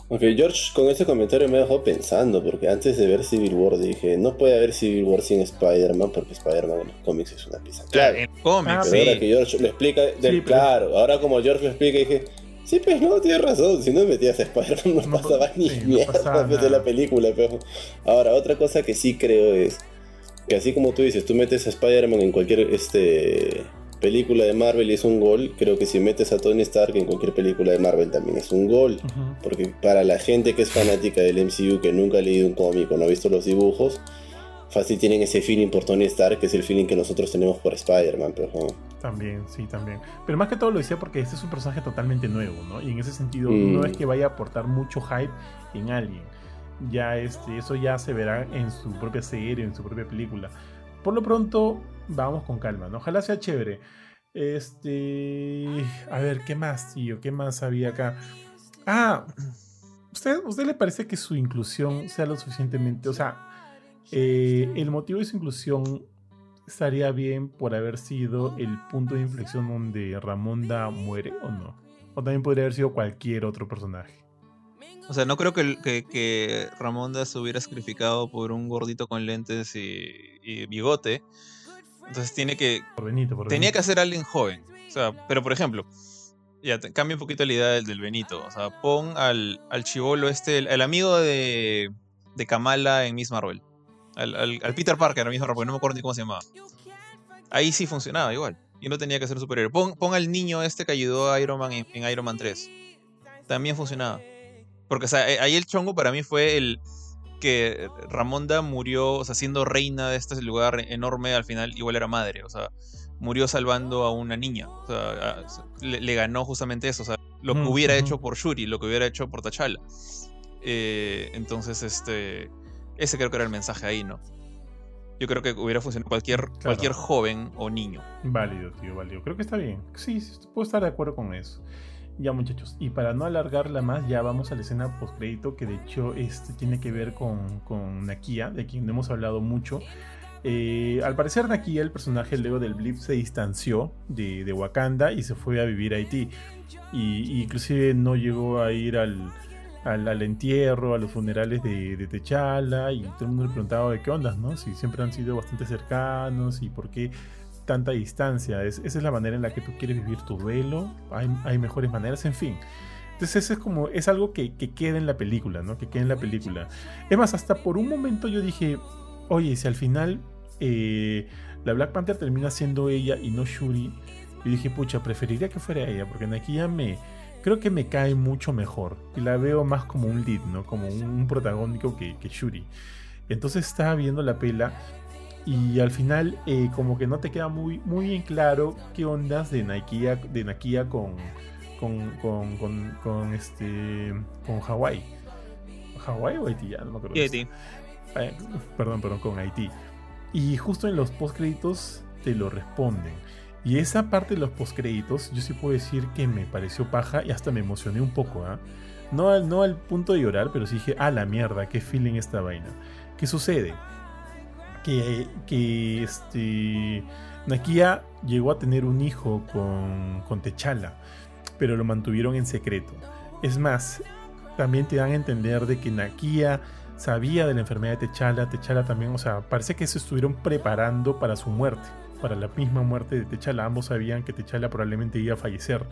Aunque George con ese comentario me dejó pensando, porque antes de ver Civil War dije, no puede haber Civil War sin Spider-Man, porque Spider-Man en los cómics es una pieza clave. en cómics, Ah, Pero sí. ahora que George lo explica, del- Sí, pero- claro, ahora como George lo explica, dije, sí, pues no, tienes razón, si no metías a Spider-Man no, No, pasaba ni sí, no mierda pasaba pues, de la película, pero ahora otra cosa que sí creo es que así como tú dices, tú metes a Spider-Man en cualquier este película de Marvel es un gol, creo que si metes a Tony Stark en cualquier película de Marvel también es un gol. Porque para la gente que es fanática del MCU, que nunca ha leído un cómic o no ha visto los dibujos, fácil tienen ese feeling por Tony Stark, que es el feeling que nosotros tenemos por Spider-Man. Pero, ¿no? También, sí, también. Pero más que todo lo decía porque este es un personaje totalmente nuevo, ¿no? Y en ese sentido Mm. no es que vaya a aportar mucho hype en alguien. Ya este, eso ya se verá en su propia serie, en su propia película. Por lo pronto, vamos con calma, ¿no? Ojalá sea chévere. Este. A ver, ¿qué más, tío? ¿Qué más había acá? Ah, ¿usted, ¿usted le parece que su inclusión sea lo suficientemente. O sea, eh, el motivo de su inclusión estaría bien por haber sido el punto de inflexión donde Ramonda muere o no? O también podría haber sido cualquier otro personaje. O sea, no creo que, que, que Ramonda se hubiera sacrificado por un gordito con lentes y, y bigote. Entonces tiene que. Por Benito, por Tenía que hacer alguien joven. O sea, pero por ejemplo, ya cambia un poquito la idea del, del Benito. O sea, pon al, al chivolo este, el, el amigo de, de Kamala en Miss Marvel. Al, al- al Peter Parker en Miss Marvel, porque no me acuerdo ni cómo se llamaba. Ahí sí funcionaba igual. Y no tenía que ser un superhéroe. Pon, pon al niño este que ayudó a Iron Man en, en Iron Man 3. También funcionaba. Porque, o sea, eh, ahí el chongo para mí fue el que Ramonda murió, o sea, siendo reina de este lugar enorme, al final igual era madre, o sea, murió salvando a una niña. O sea, le, le ganó justamente eso, o sea, lo que hubiera hecho por Shuri, lo que hubiera hecho por T'Challa. Eh, entonces, este, ese creo que era el mensaje ahí, ¿no? Yo creo que hubiera funcionado cualquier, cualquier joven o niño. Válido, tío, válido. Creo que está bien. Sí, puedo estar de acuerdo con eso. Ya muchachos, y para no alargarla más, ya vamos a la escena postcrédito que de hecho este tiene que ver con, con Nakia, de quien hemos hablado mucho. Eh, al parecer Nakia, el personaje luego del blip, se distanció de, de Wakanda y se fue a vivir a Haití. Y, inclusive no llegó a ir al, al, al entierro, a los funerales de, de T'Challa y todo el mundo le preguntaba de qué ondas, ¿no? Si siempre han sido bastante cercanos y por qué tanta distancia. Es, esa es la manera en la que tú quieres vivir tu duelo. Hay, hay mejores maneras, en fin. Entonces eso es como, es algo que, que, queda en la película, ¿no? Que queda en la película. Es más, hasta por un momento yo dije, oye, si al final eh, la Black Panther termina siendo ella y no Shuri, y dije, pucha, preferiría que fuera ella, porque aquí ya me, creo que me cae mucho mejor. Y la veo más como un lead, ¿no? Como un, un protagónico que, que, Shuri. Entonces estaba viendo la pela y al final eh, como que no te queda muy, muy bien claro qué ondas de Nakia, de Nakia con, con, con, con, con este con Hawái. ¿Hawái o Haití? Ya no me acuerdo. Haití. Eh, perdón, perdón, con Haití. Y justo en los postcréditos te lo responden. Y esa parte de los postcréditos, yo sí puedo decir que me pareció paja y hasta me emocioné un poco. ¿eh? No, al, no al punto de llorar, pero sí dije, ah, la mierda, qué feeling esta vaina. ¿Qué sucede? Que, que este, Nakia llegó a tener un hijo con, con Techala, pero lo mantuvieron en secreto. Es más, también te dan a entender de que Nakia sabía de la enfermedad de Techala, Techala también, o sea, parece que se estuvieron preparando para su muerte, para la misma muerte de Techala. Ambos sabían que Techala probablemente iba a fallecer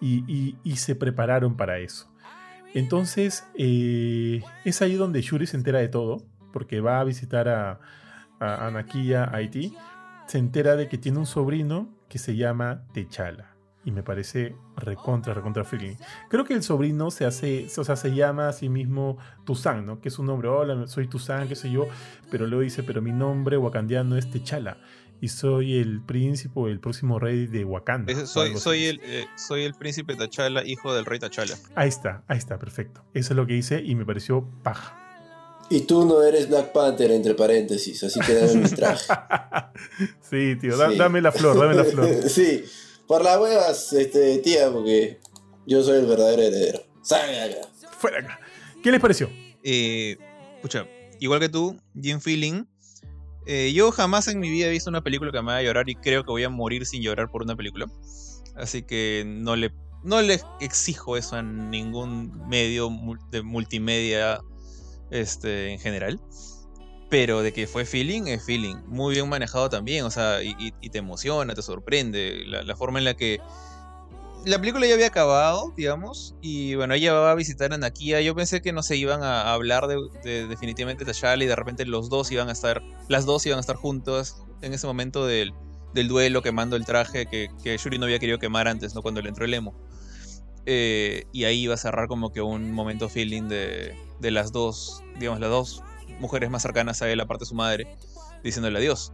y, se prepararon para eso. Entonces, eh, es ahí donde Shuri se entera de todo, porque va a visitar a, a, a Nakia, a Haití, se entera de que tiene un sobrino que se llama Techala. Y me parece recontra, recontra feeling. Creo que el sobrino se hace, o sea, se llama a sí mismo Tuzán, ¿no? Que es un nombre, hola, soy Tuzán, qué sé yo. Pero luego dice, pero mi nombre wakandiano es Techala. Y soy el príncipe, el próximo rey de Wakanda. Es, soy, soy, el, eh, soy el príncipe T'Challa, hijo del rey T'Challa. Ahí está, ahí está, perfecto. Eso es lo que dice y me pareció paja. Y tú no eres Black Panther, entre paréntesis, así que dame mi traje. sí, tío, da, sí. dame la flor, dame la flor. sí, por las huevas, este, tía, porque yo soy el verdadero heredero. Salga acá. Fuera acá. ¿Qué les pareció? Eh, escucha, igual que tú, Jim Feeling. Eh, yo jamás en mi vida he visto una película que me haga llorar y creo que voy a morir sin llorar por una película. Así que no le, no le exijo eso a ningún medio de multimedia este, en general. Pero de que fue feeling, es feeling. Muy bien manejado también, o sea, y, te emociona, te sorprende. La, forma en la que. La película ya había acabado, digamos, y bueno, ella va a visitar a Nakia. Yo pensé que no se iban a hablar de, de definitivamente T'Challa y de repente los dos iban a estar, las dos iban a estar juntas en ese momento del, duelo quemando el traje que, que, Shuri no había querido quemar antes, ¿no? Cuando le entró el emo. Eh, y ahí iba a cerrar como que un momento feeling de, de las dos, digamos, las dos mujeres más cercanas a él, aparte de su madre, diciéndole adiós.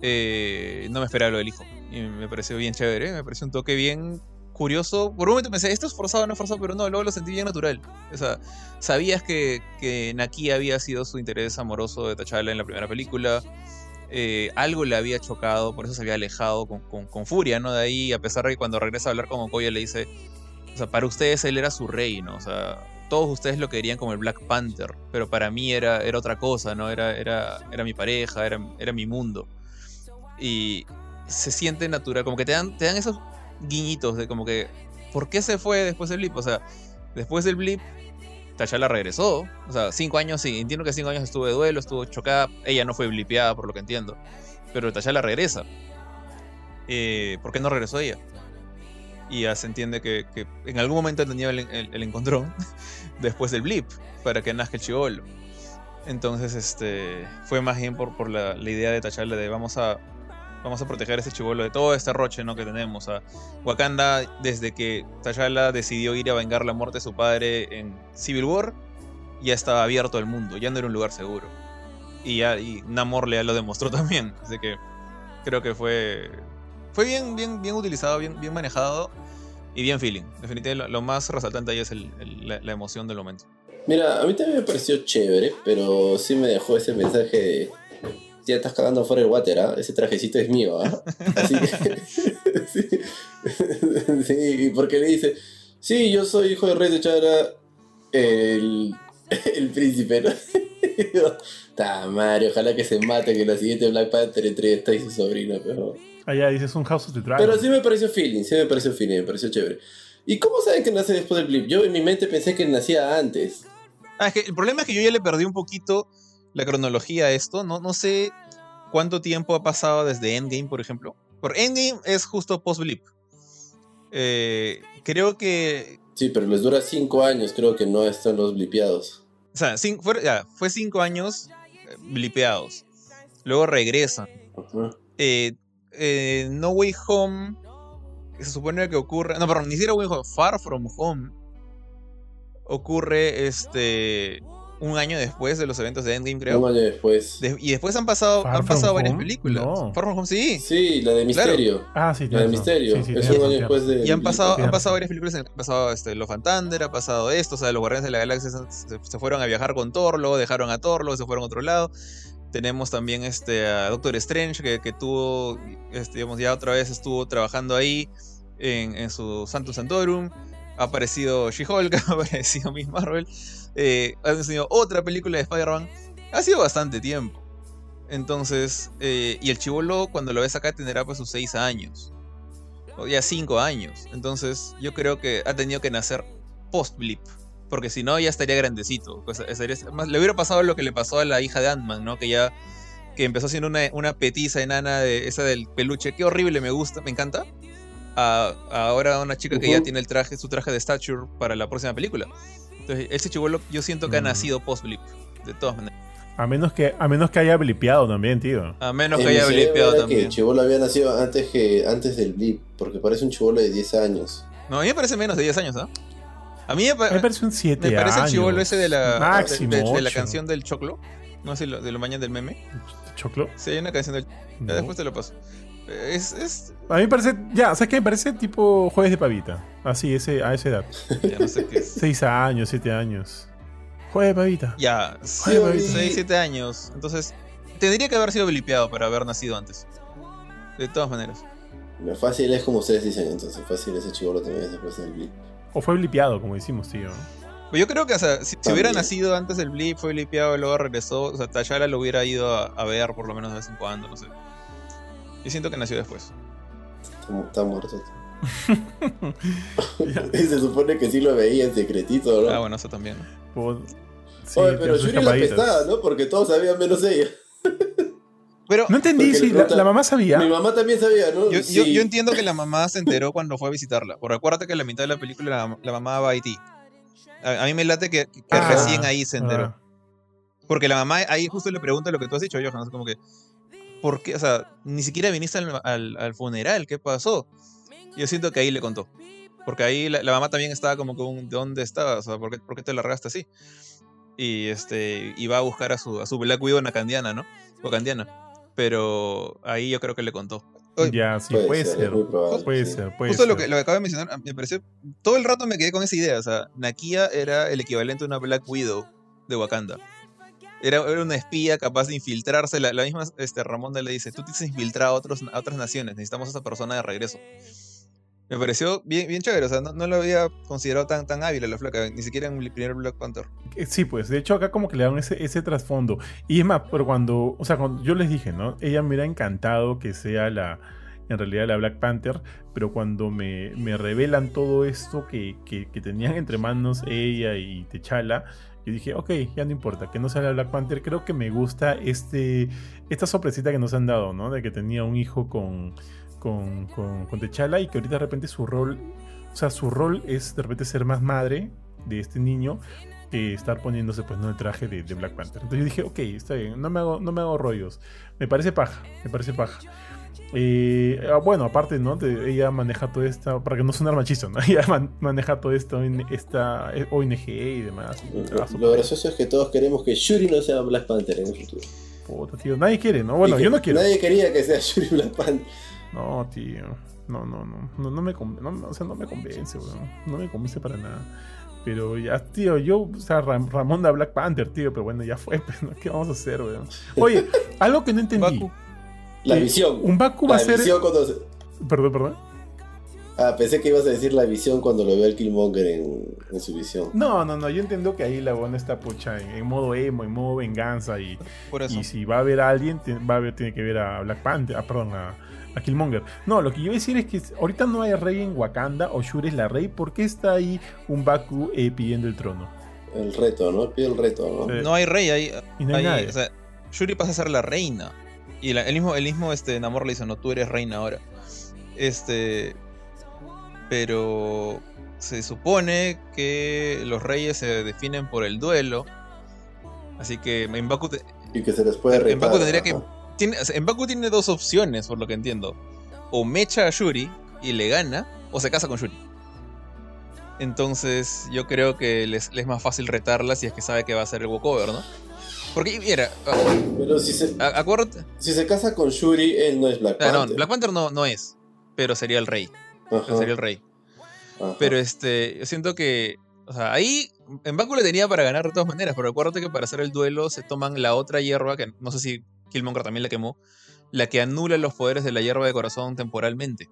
Eh, no me esperaba lo del hijo. Y me pareció bien chévere, me pareció un toque bien curioso. Por un momento pensé, esto es forzado no es forzado, pero no, luego lo sentí bien natural. O sea, sabías que, que Naki había sido su interés amoroso de T'Challa en la primera película. Eh, algo le había chocado, por eso se había alejado con, con, con, furia, ¿no? De ahí, a pesar de que cuando regresa a hablar con Okoye le dice, o sea, para ustedes él era su rey, ¿no? O sea, todos ustedes lo querían como el Black Panther, pero para mí era, era otra cosa, ¿no? Era, era, era mi pareja, era, era mi mundo. Y se siente natural, como que te dan, te dan esos guiñitos de como que, ¿por qué se fue después del blip? O sea, después del blip, T'Challa regresó. O sea, cinco años, sí, entiendo que cinco años estuvo de duelo, estuvo chocada. Ella no fue blipeada, por lo que entiendo. Pero T'Challa regresa. Eh, ¿Por qué no regresó ella? Y ya se entiende que, en algún momento tenía el, el, el, encontrón después del blip para que nazca el chivolo. Entonces, este fue más bien por, la, idea de T'Challa de vamos a vamos a proteger a ese chivolo de todo este roche ¿no? que tenemos. A Wakanda, desde que T'Challa decidió ir a vengar la muerte de su padre en Civil War, ya estaba abierto el mundo, ya no era un lugar seguro. Y, ya, Namor le lo demostró también. Así que creo que fue, fue bien, bien, bien utilizado, bien, bien manejado y bien feeling. Definitivamente lo, lo más resaltante ahí es el, el, la, la, emoción del momento. Mira, a mí también me pareció chévere, pero sí me dejó ese mensaje de ya estás cagando fuera el water, ¿ah? Ese trajecito es mío, ¿ah? Así que. sí, Sí, porque le dice, sí, yo soy hijo de rey de Chara, el, el príncipe, ¿no? Y yo, Ta madre, ojalá que se mate, que la siguiente Black Panther entre esta y su sobrino, pero... Allá dices un House of the Dragon. Pero sí me pareció feeling, sí me pareció feeling, me pareció chévere. ¿Y cómo saben que nace después del blip? Yo en mi mente pensé que nacía antes. Ah, es que el problema es que yo ya le perdí un poquito la cronología a esto. No, no sé cuánto tiempo ha pasado desde Endgame, por ejemplo. Por Endgame es justo post-blip. Eh, creo que. Sí, pero les dura cinco años, creo que no están los blipeados. O sea, fue, ya, fue cinco años eh, blipeados. Luego regresan. Ajá. Eh, eh, no Way Home. Se supone que ocurre. No, perdón, ni siquiera Way Home. Far From Home. Ocurre este. Un año después de los eventos de Endgame, creo. Un año después. De- y después han pasado, Far han pasado varias Home? películas. No. Far From Home, sí. Sí, la de Misterio. Ah, sí, La de. Misterio. Sí, sí, es un año después de. Y han pasado, han pasado varias películas. Han pasado este, Los Van Thunder, ha pasado esto. O sea, los Guardianes de la Galaxia se, se fueron a viajar con Thor, luego dejaron a Thor, luego se fueron a otro lado. Tenemos también este, a Doctor Strange, que, tuvo, este, ya otra vez estuvo trabajando ahí en, en su Santo Santorum. Ha aparecido She-Hulk, ha aparecido Miss Marvel. Eh, ha tenido otra película de Spider-Man. Ha sido bastante tiempo. Entonces, eh, y el chivolo cuando lo ves acá tendrá pues sus 6 años. O ya 5 años. Entonces, yo creo que ha tenido que nacer post-blip. Porque si no, ya estaría grandecito. Pues, estaría- más, le hubiera pasado lo que le pasó a la hija de Ant-Man, ¿no? Que ya que empezó siendo una, una petiza enana de esa del peluche. Qué horrible, me gusta, me encanta. A, a ahora una chica que ya tiene el traje, su traje de stature para la próxima película. Entonces, ese chivolo yo siento que ha Mm. nacido post-blip. De todas maneras. A menos que, a menos que haya blipeado también, tío. A menos En que haya blipeado era que también. el chivolo había nacido antes, que, antes del blip, porque parece un chivolo de 10 años. No, a mí me parece menos de 10 años, ¿ah? A mí me, parece un 7 me parece el años. chivolo ese de la, Máximo de, de- de la canción del choclo. No sé, de lo mañana del meme. ¿Choclo? Sí, hay una canción del. No. Ya después te lo paso. Es. es A mí me parece, ya, ¿sabes qué? Me parece tipo jueves de pavita. Así, ese, a esa edad. ya no sé qué es. 6 años, 7 años. Jueves de pavita. Ya, Ay, 6, 7 años. Entonces, tendría que haber sido blipeado para haber nacido antes. De todas maneras. Lo fácil es como ustedes dicen, entonces fácil ese chivolo también es después del blip. O fue blipeado, como decimos, tío. Pues yo creo que, o sea, si, si hubiera nacido antes del blip, fue blipeado y luego regresó, o sea, T'Challa lo hubiera ido a, a ver por lo menos de vez en cuando, no sé. Yo siento que nació después. Está, mu- está muerto. Y se supone que sí lo veía en secretito, ¿no? Ah, bueno, eso también. Por- sí, Oye, pero Shuri la pestaba, ¿no? Porque todos sabían menos ella. Pero No entendí si la, mamá sabía. Mi mamá también sabía, ¿no? yo, yo, Sí. yo entiendo que la mamá se enteró cuando fue a visitarla. Porque acuérdate que a la mitad de la película la, la mamá va a Haití. A, a mí me late que, que Ah, recién ahí se enteró. ah. Porque la mamá ahí justo le pregunta lo que tú has dicho, Johan. Es como que, ¿por qué? O sea, ni siquiera viniste al, al- al funeral, ¿qué pasó? Yo siento que ahí le contó. Porque ahí la, la mamá también estaba como con, ¿dónde estabas? O sea, ¿por qué, por qué te largaste así? Y este, y va a buscar a su, a su Black Widow nacandiana, ¿no? Wakandiana. Pero ahí yo creo que le contó. Ya, sí, Puede, puede ser. Puede sí. ser, puede Justo ser. lo que, lo que acabo de mencionar, me pareció. Todo el rato me quedé con esa idea. O sea, Nakia era el equivalente a una Black Widow de Wakanda. Era, era una espía capaz de infiltrarse. La, la misma este, Ramonda le dice: Tú te has infiltrado a, otros, a otras naciones. Necesitamos a esa persona de regreso. Me pareció bien, chévere. O sea, no, no lo había considerado tan, tan hábil a la flaca. Ni siquiera en el primer Black Panther. Eh, Sí, pues, de hecho acá como que le dan ese, ese trasfondo. Y es más, pero cuando, o sea, cuando yo les dije, ¿no? Ella me hubiera encantado que sea la, en realidad la Black Panther, pero cuando me, me revelan todo esto que, que, tenían entre manos ella y T'Challa, yo dije, ok, ya no importa, que no sea la Black Panther, creo que me gusta este, esta sorpresita que nos han dado, ¿no? De que tenía un hijo con, con, con, con T'Challa y que ahorita de repente su rol, o sea, su rol es de repente ser más madre de este niño que estar poniéndose pues no el traje de, de Black Panther. Entonces yo dije, ok, está bien, no me hago, no me hago rollos. Me parece paja, me parece paja. Eh, ah, bueno, aparte, ¿no? De- ella maneja todo esto, para que no suene machista, ¿no? Ella man- maneja todo esto en esta eh, ONG y demás. y trabaja Lo gracioso es que todos queremos que Shuri no sea Black Panther en el futuro. puta, tío. Nadie quiere, ¿no? Bueno, yo no quiero. Nadie quería que sea Shuri Black Panther. No, tío. No, no, no. No, no me, no, o sea, no me convence, weón. No me convence para nada. Pero ya, tío, yo, o sea, Ram- Ramón da Black Panther, tío, pero bueno, ya fue, pues, ¿no? ¿qué vamos a hacer, weón? Oye, algo que no entendí. Baku. La Eh, visión. Un Baku va la a ser. visión cuando se- Perdón, perdón. Ah, pensé que ibas a decir la visión cuando lo ve al Killmonger en, en su visión. No, no, no, yo entiendo que ahí la buena está pucha en, en modo emo, en modo venganza y, Por eso. y si va a ver a alguien, va a ver, tiene que ver a Black Panther, ah, perdón, a, a Killmonger. No, lo que yo iba a decir es que ahorita no hay rey en Wakanda o Shuri es la rey, ¿por qué está ahí un Baku eh, pidiendo el trono? El reto, ¿no? Pide el reto, ¿no? Sí. No hay rey ahí. Y no hay nadie. o sea, Shuri pasa a ser la reina. Y la- el mismo, el mismo este, Namor le dice, no, tú eres reina ahora. Este. Pero se supone que los reyes se definen por el duelo. Así que Mbaku, te- Y que se les puede retar. Mbaku tendría que. Tiene, sea, Mbaku tiene dos opciones, por lo que entiendo. O mecha a Shuri y le gana, o se casa con Shuri. Entonces, yo creo que les, les es más fácil retarla si es que sabe que va a ser el walkover, ¿no? Porque, mira, Pero si se, acuérdate. si se casa con Shuri, él no es Black Ah, Panther. no, Black Panther no, no es, pero sería el rey. Ajá, sería el rey. ajá. Pero este, yo siento que. O sea, ahí Mbaku le tenía para ganar de todas maneras, pero acuérdate que para hacer el duelo se toman la otra hierba, que no sé si Killmonger también la quemó, la que anula los poderes de la hierba de corazón temporalmente.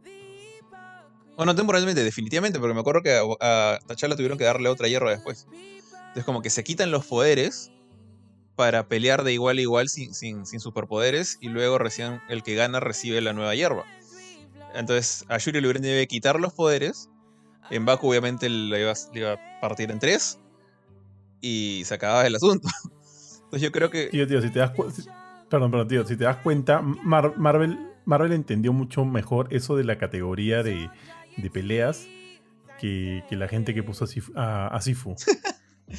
Bueno, no temporalmente, definitivamente, porque me acuerdo que a, a T'Challa tuvieron que darle otra hierba después. Entonces, como que se quitan los poderes para pelear de igual a igual sin, sin, sin superpoderes, y luego recién el que gana recibe la nueva hierba. Entonces, a Yuri le hubieran debido quitar los poderes. En Baku, obviamente, le iba, le iba a partir en tres. Y se acababa el asunto. Entonces, yo creo que. Tío, tío, si te das cu- si- Perdón, perdón, tío, si te das cuenta, Mar- Marvel, Marvel entendió mucho mejor eso de la categoría de, de peleas que, que la gente que puso a, Sif- a- a Sifu.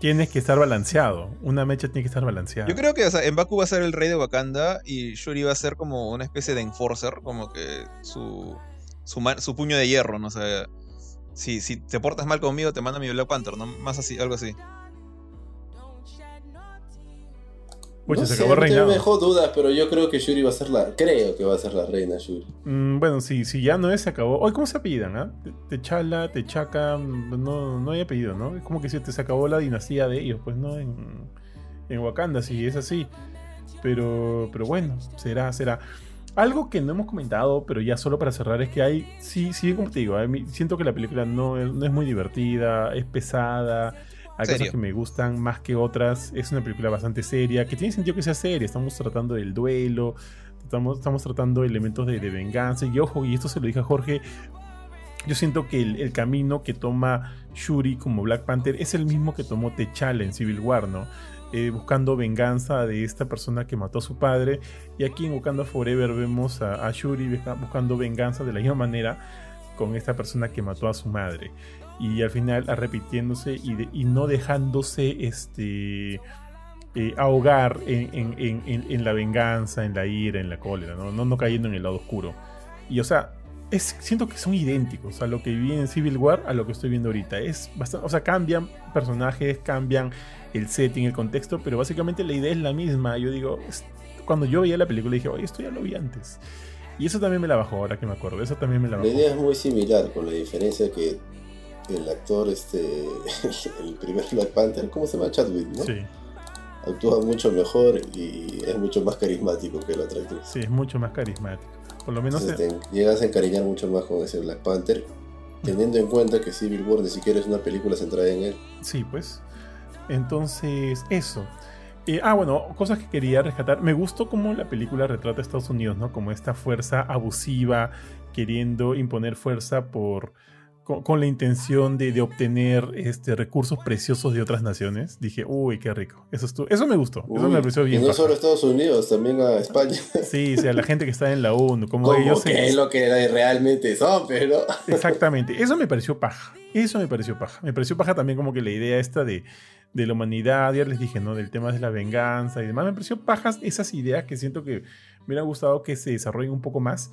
Tienes que estar balanceado. Una mecha tiene que estar balanceada. Yo creo que o sea, Mbaku va a ser el rey de Wakanda y Shuri va a ser como una especie de enforcer, como que su, su, su puño de hierro, no sé. Si, si te portas mal conmigo, te manda mi Black Panther, ¿no? Más así, algo así. Pucha, no se sé, acabó el me dejó dudas, pero yo creo que Shuri va a ser la. Creo que va a ser la reina Shuri. Mm, bueno, sí, si ya no es, se acabó. Hoy, ¿cómo se apellidan? Ah? Te- Techala, Techaca, no, no hay apellido, ¿no? Es como que se, te se acabó la dinastía de ellos, pues, ¿no? En, en Wakanda, si es así. Pero, pero bueno, será, será. Algo que no hemos comentado, pero ya solo para cerrar, es que hay, sí, sí, como te digo, siento que la película no no es muy divertida, es pesada, hay Serio. cosas que me gustan más que otras, es una película bastante seria, que tiene sentido que sea seria, estamos tratando del duelo, estamos, estamos tratando elementos de, de venganza, y ojo, y esto se lo dije a Jorge, yo siento que el, el camino que toma Shuri como Black Panther es el mismo que tomó T'Challa en Civil War, ¿no? Eh, buscando venganza de esta persona que mató a su padre. Y aquí en Wakanda Forever vemos a, a Shuri busca- buscando venganza de la misma manera con esta persona que mató a su madre. Y al final a repitiéndose y, de- y no dejándose este, eh, ahogar en, en- en- en- la venganza, en la ira, en la cólera, ¿no? No, no cayendo en el lado oscuro. Y o sea, es, siento que son idénticos a lo que vi en Civil War a lo que estoy viendo ahorita. Es bastante, o sea, cambian personajes, cambian el setting, el contexto, pero básicamente la idea es la misma. Yo digo, es- cuando yo veía la película dije, oye, esto ya lo vi antes. Y eso también me la bajó, ahora que me acuerdo. Eso también me la La bajó. idea es muy similar, con la diferencia que el actor, este, el primer Black Panther, ¿cómo se llama? Chadwick, ¿no? Sí, Actúa mucho mejor y es mucho más carismático que el otro actriz. sí, es mucho más carismático. Por lo menos. Entonces te llegas a encariñar mucho más con ese Black Panther, teniendo en cuenta que Civil War ni siquiera es una película centrada en él. Sí, pues. Entonces, eso. Eh, ah, bueno, cosas que quería rescatar. Me gustó cómo la película retrata a Estados Unidos, ¿no? Como esta fuerza abusiva, queriendo imponer fuerza por. Con, con la intención de, de obtener este, recursos preciosos de otras naciones. Dije, uy, qué rico. Eso, estuvo- eso me gustó. eso me pareció y bien. no paja. solo a Estados Unidos, también a España. Sí, sí, a la gente que está en la ONU, como Como ellos que se- es lo que realmente son, pero... Exactamente, eso me pareció paja. Eso me pareció paja. Me pareció paja también como que la idea esta de, de la humanidad, ya les dije, ¿no? Del tema de la venganza y demás. Me pareció pajas esas ideas que siento que me hubiera gustado que se desarrollen un poco más.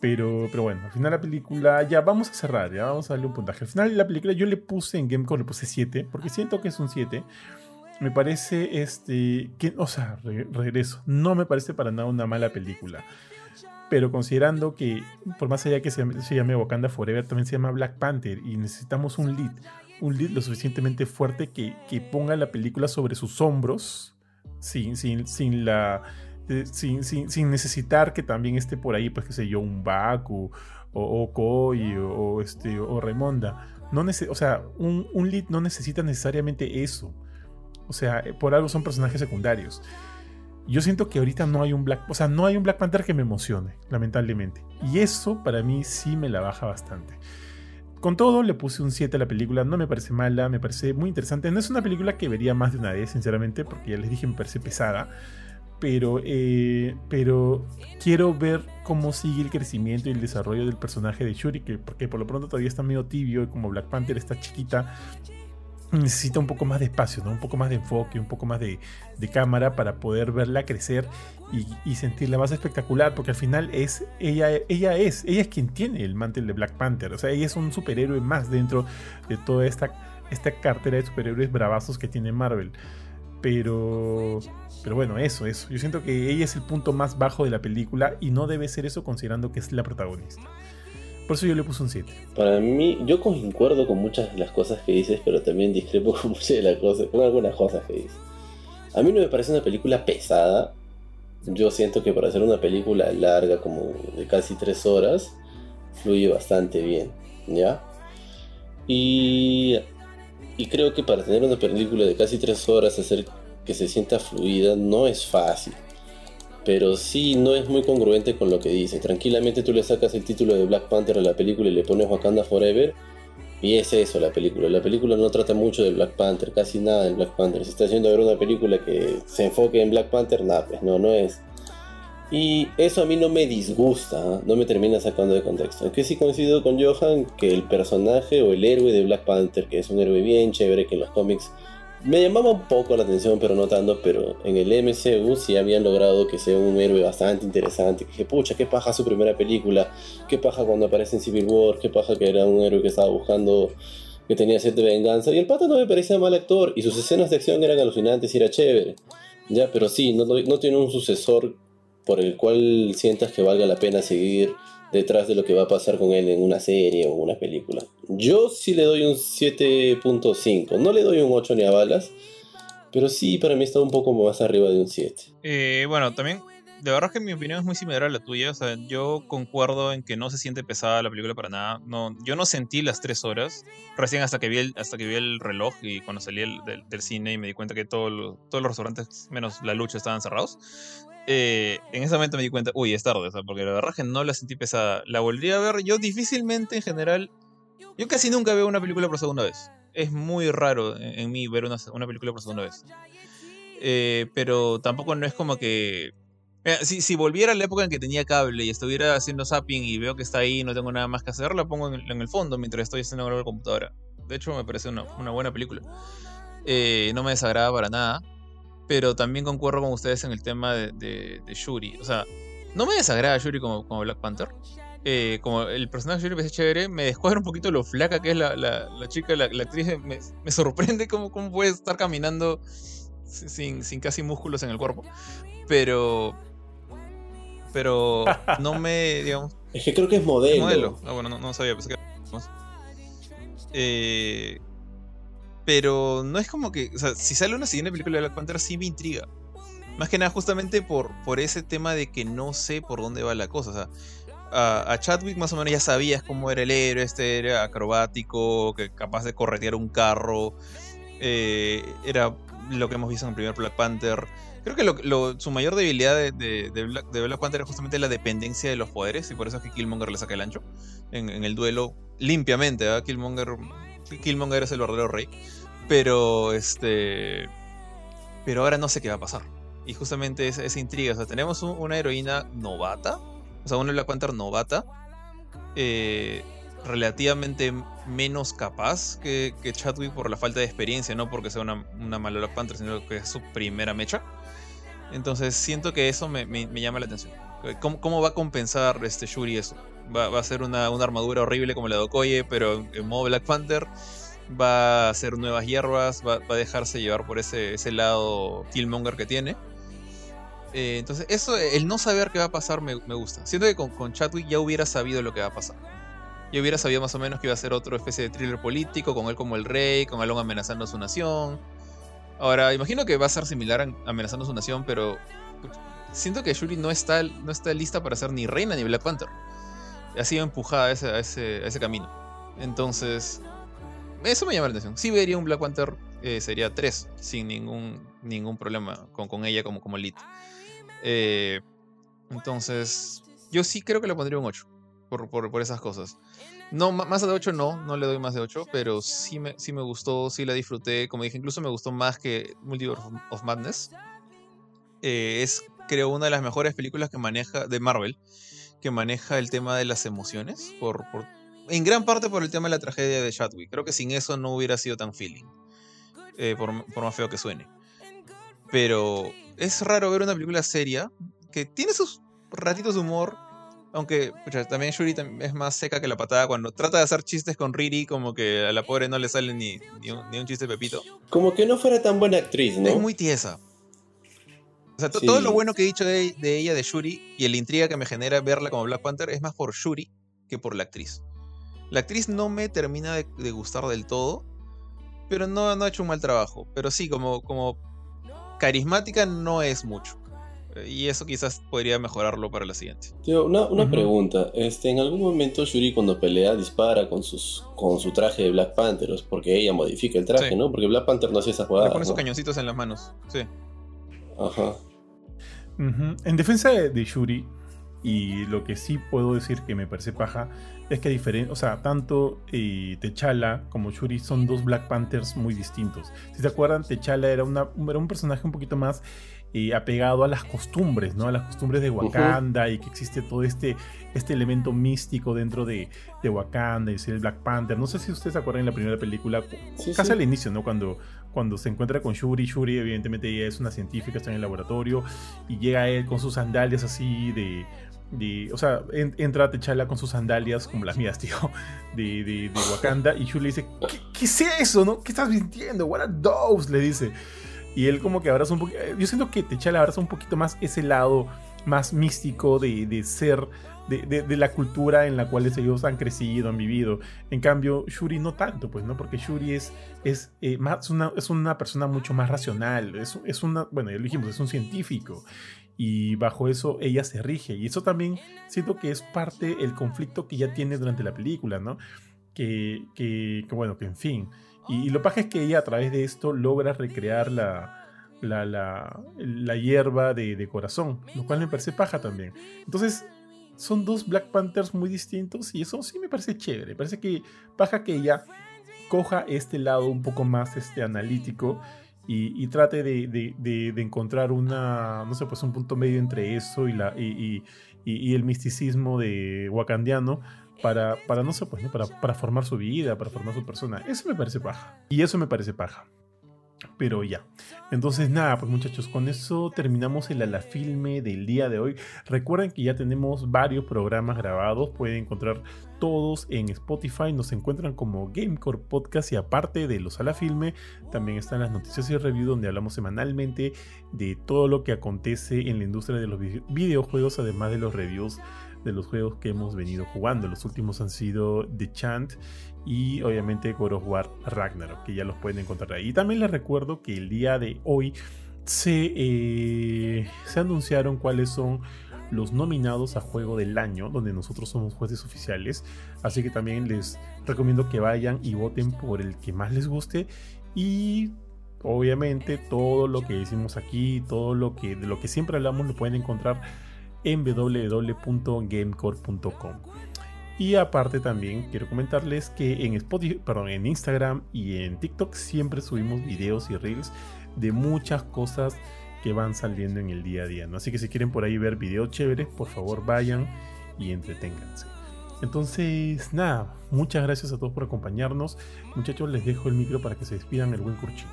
Pero, pero bueno, al final la película, ya vamos a cerrar, ya vamos a darle un puntaje. Al final la película yo le puse en Gamecore, le puse 7, porque siento que es un 7. Me parece, este, que, o sea, re- regreso, no me parece para nada una mala película. Pero considerando que, por más allá que se, se llame Wakanda Forever, también se llama Black Panther y necesitamos un lead, un lead lo suficientemente fuerte que, que ponga la película sobre sus hombros, sin, sin, sin la... eh, sin, sin, sin necesitar que también esté por ahí, pues qué sé yo, un Baku o, o Koi o, este, o Raimonda. No o sea, un, un lead no necesita necesariamente eso. O sea, eh, por algo son personajes secundarios. Yo siento que ahorita no hay un Black, o sea, no hay un Black Panther que me emocione, lamentablemente. Y eso para mí sí me la baja bastante. Con todo, le puse un 7 a la película. No me parece mala, me parece muy interesante. No es una película que vería más de una vez, sinceramente, porque ya les dije, me parece pesada. Pero, eh, pero quiero ver cómo sigue el crecimiento y el desarrollo del personaje de Shuri, que, porque por lo pronto todavía está medio tibio, y como Black Panther está chiquita, necesita un poco más de espacio, ¿no? un poco más de enfoque, un poco más de, cámara para poder verla crecer y, y, sentirla más espectacular, porque al final es ella, ella es, ella es quien tiene el mantel de Black Panther, o sea, ella es un superhéroe más dentro de toda esta, esta cartera de superhéroes bravazos que tiene Marvel. Pero, pero bueno, eso, eso. Yo siento que ella es el punto más bajo de la película y no debe ser eso considerando que es la protagonista. Por eso yo le puse un 7. Para mí, yo concuerdo con muchas de las cosas que dices, pero también discrepo con muchas de las cosas, con algunas cosas que dices. A mí no me parece una película pesada. Yo siento que para hacer una película larga, como de casi 3 horas, fluye bastante bien, ¿ya? Y, y creo que para tener una película de casi 3 horas, hacer que se sienta fluida no es fácil pero sí no es muy congruente con lo que dice. Tranquilamente tú le sacas el título de Black Panther a la película y le pones Wakanda Forever y es eso la película. La película no trata mucho de Black Panther, casi nada de Black Panther. Si está haciendo ver una película que se enfoque en Black Panther, nada, pues no, no es. Y eso a mí no me disgusta, ¿eh? no me termina sacando de contexto. Aunque sí coincido con Johan que el personaje o el héroe de Black Panther, que es un héroe bien chévere que en los cómics me llamaba un poco la atención, pero no tanto. Pero en el MCU sí habían logrado que sea un héroe bastante interesante. Que pucha, qué paja su primera película. Qué paja cuando aparece en Civil War. Qué paja que era un héroe que estaba buscando, que tenía cierta venganza. Y el pata no me parecía mal actor. Y sus escenas de acción eran alucinantes y era chévere. Ya, pero sí, no, no tiene un sucesor por el cual sientas que valga la pena seguir detrás de lo que va a pasar con él en una serie o una película. Yo sí le doy un 7.5. No le doy un 8 ni a balas. Pero sí, para mí está un poco más arriba de un 7. Eh, bueno, también, de verdad que mi opinión es muy similar a la tuya. O sea, yo concuerdo en que no se siente pesada la película para nada. No, yo no sentí las 3 horas. Recién hasta que vi el, hasta que vi el reloj y cuando salí el, del, cine y me di cuenta que todo todos los restaurantes, menos la lucha, estaban cerrados. Eh, en ese momento me di cuenta, uy, es tarde, porque la verdad no la sentí pesada. La volví a ver, yo difícilmente en general, yo casi nunca veo una película por segunda vez. Es muy raro en, en mí ver una, película por segunda vez. Eh, pero tampoco no es como que... Si, volviera a la época en que tenía cable y estuviera haciendo zapping y veo que está ahí y no tengo nada más que hacer, la pongo en el, fondo mientras estoy haciendo algo en la computadora. De hecho, me parece una, una buena película. Eh, no me desagrada para nada pero también concuerdo con ustedes en el tema de, de, de Shuri. O sea, no me desagrada Shuri como, como Black Panther. Eh, como el personaje de Shuri me parece chévere, me descuadra un poquito lo flaca que es la, la, la chica, la, la, actriz. Me, me sorprende cómo, cómo, puede estar caminando sin, sin, casi músculos en el cuerpo. Pero. Pero no me. digamos. Es que creo que es modelo. ¿Es modelo? Ah, bueno, no, no sabía, pensé que. Eh, pero no es como que, o sea, si sale una siguiente película de Black Panther sí me intriga. Más que nada justamente por, por ese tema de que no sé por dónde va la cosa. O sea, a, Chadwick más o menos ya sabías cómo era el héroe, este era acrobático, que capaz de corretear un carro. Eh, era lo que hemos visto en el primer Black Panther. Creo que lo, lo, su mayor debilidad de, Black, Panther es justamente la dependencia de los poderes, y por eso es que Killmonger le saca el ancho en, en el duelo limpiamente. ¿verdad? Killmonger, Killmonger es el verdadero rey. Pero este. Pero ahora no sé qué va a pasar. Y justamente esa, intriga. O sea, tenemos un, una heroína novata. O sea, una Black Panther novata. Eh, relativamente menos capaz que, que, Chadwick por la falta de experiencia. No porque sea una, una mala Black Panther, sino que es su primera mecha. Entonces siento que eso me, me, me llama la atención. ¿Cómo, ¿Cómo, va a compensar este Shuri eso? Va, va a ser una, una, armadura horrible como la de Okoye, pero en modo Black Panther va a hacer nuevas hierbas, va, a dejarse llevar por ese, ese lado Killmonger que tiene. Eh, entonces, eso, el no saber qué va a pasar me, gusta. Siento que con, Chadwick ya hubiera sabido lo que va a pasar. Ya hubiera sabido más o menos que iba a ser otra especie de thriller político, con él como el rey, con Alon amenazando a su nación. Ahora, imagino que va a ser similar amenazando a su nación, pero siento que Shuri no está, no está lista para ser ni reina ni Black Panther. ha sido empujada ese, a ese camino. Entonces, eso me llama la atención. Sí vería un Black Panther eh, sería 3 sin ningún, ningún problema con, con ella como, como lead. Eh, entonces, yo sí creo que le pondría un 8 por, por, por esas cosas. No, más de 8 no, no le doy más de 8, pero sí me, sí me gustó, sí la disfruté. Como dije, incluso me gustó más que Multiverse of Madness. Eh, es, creo, una de las mejores películas que maneja, de Marvel, que maneja el tema de las emociones, por, por, en gran parte por el tema de la tragedia de Chadwick. Creo que sin eso no hubiera sido tan feeling, eh, por, por más feo que suene. Pero es raro ver una película seria que tiene sus ratitos de humor, aunque pucha, también Shuri es más seca que la patada cuando trata de hacer chistes con Riri, como que a la pobre no le sale ni, ni, un, ni un chiste pepito. Como que no fuera tan buena actriz, ¿no? Es muy tiesa. O sea, Sí. todo lo bueno que he dicho de, de ella, de Shuri, y el intriga que me genera verla como Black Panther es más por Shuri que por la actriz. La actriz no me termina de, de gustar del todo, pero no, no ha hecho un mal trabajo. Pero sí, como, como carismática no es mucho. Eh, Y eso quizás podría mejorarlo para la siguiente. Tío, una, una pregunta. Este, ¿En algún momento Shuri cuando pelea dispara con sus con su traje de Black Panther? Es porque ella modifica el traje, Sí. ¿no? Porque Black Panther no hacía esa Le jugada. pone sus ¿no? cañoncitos en las manos. Sí. Ajá. En defensa de, de Shuri, y lo que sí puedo decir que me parece paja, es que diferente, o sea, tanto eh, T'Challa como Shuri son dos Black Panthers muy distintos. Si se acuerdan, T'Challa era, una, era un personaje un poquito más eh, apegado a las costumbres, ¿no? A las costumbres de Wakanda y que existe todo este, este elemento místico dentro de, de Wakanda y ser el Black Panther. No sé si ustedes se acuerdan en la primera película, Sí, casi sí. al inicio, ¿no? Cuando, cuando se encuentra con Shuri, Shuri evidentemente ella es una científica, está en el laboratorio y llega él con sus sandalias así de... de- o sea, en- entra T'Challa con sus sandalias como las mías, tío, de, de, de Wakanda y Shuri le dice, ¿Qué, es eso, no? ¿Qué estás mintiendo? What are those? Le dice. Y él como que abraza un poquito... Yo siento que T'Challa abraza un poquito más ese lado más místico de, de ser... De, de- de la cultura en la cual ellos han crecido, han vivido. En cambio, Shuri no tanto, pues, ¿no? Porque Shuri es, es, eh, más una, es una persona mucho más racional. Es, es una, bueno, ya lo dijimos, es un científico. Y bajo eso ella se rige. Y eso también siento que es parte del conflicto que ya tiene durante la película, ¿no? Que, que, que bueno, que en fin. Y, y lo paja es que ella a través de esto logra recrear la, la, la, la hierba de, de corazón, lo cual me parece paja también. Entonces, son dos Black Panthers muy distintos y eso sí me parece chévere. Parece que paja que ella coja este lado un poco más este, analítico y, trate de, de- de- encontrar una, no sé, pues un punto medio entre eso y, la, y- y el misticismo de wakandiano para, para no sé, pues, ¿no? Para, para formar su vida, para formar su persona. Eso me parece paja. Y eso me parece paja. Pero ya. Entonces, nada, pues muchachos, con eso terminamos el Alafilme del día de hoy. Recuerden que ya tenemos varios programas grabados. Pueden encontrar todos en Spotify. Nos encuentran como Gamecore Podcast. Y aparte de los Alafilme, también están las noticias y reviews donde hablamos semanalmente de todo lo que acontece en la industria de los vide- videojuegos, además de los reviews de los juegos que hemos venido jugando. Los últimos han sido The Chant y obviamente God War Ragnarok, que ya los pueden encontrar ahí. Y también les recuerdo que el día de hoy se, eh, se anunciaron cuáles son los nominados a Juego del Año, donde nosotros somos jueces oficiales. Así que también les recomiendo que vayan y voten por el que más les guste. Y obviamente todo lo que decimos aquí, todo lo que de lo que siempre hablamos lo pueden encontrar en www.gamecore.com. Y aparte también quiero comentarles que en Spotify, perdón, en Instagram y en TikTok siempre subimos videos y reels de muchas cosas que van saliendo en el día a día. ¿no? Así que si quieren por ahí ver videos chéveres, por favor vayan y entreténganse. Entonces, nada, muchas gracias a todos por acompañarnos. Muchachos, les dejo el micro para que se despidan el buen curchín.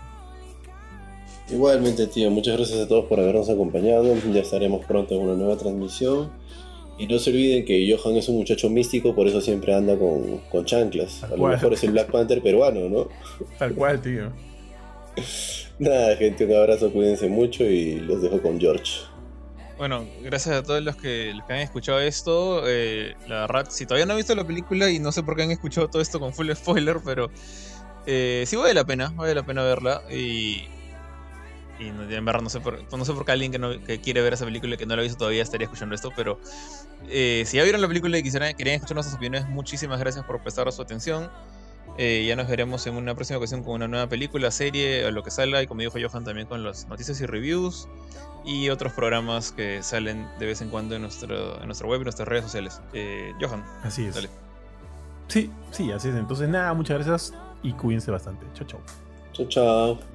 Igualmente, tío, muchas gracias a todos por habernos acompañado. Ya estaremos pronto en una nueva transmisión. Y no se olviden que Johan es un muchacho místico, por eso siempre anda con, con chanclas. A lo mejor es el Black Panther peruano, ¿no? Tal cual, tío. Nada, gente, un abrazo, cuídense mucho y los dejo con George. Bueno, gracias a todos los que, los que han escuchado esto. eh, la verdad, si todavía no han visto la película y no sé por qué han escuchado todo esto con full spoiler, pero eh, sí vale la pena, vale la pena verla. Y y no, en verdad no sé por, no sé por qué alguien que, no, que quiere ver esa película y que no la ha visto todavía estaría escuchando esto, pero eh, si ya vieron la película y quisieran, querían escuchar nuestras opiniones, muchísimas gracias por prestar su atención. Eh, ya nos veremos en una próxima ocasión con una nueva película, serie, o lo que salga, y como dijo Johan también con las noticias y reviews y otros programas que salen de vez en cuando en, nuestro, en nuestra web y nuestras redes sociales. Eh, Johan, Así es. dale. Sí, sí, así es. Entonces, nada, muchas gracias y cuídense bastante. Chao, chao. Chao, chao.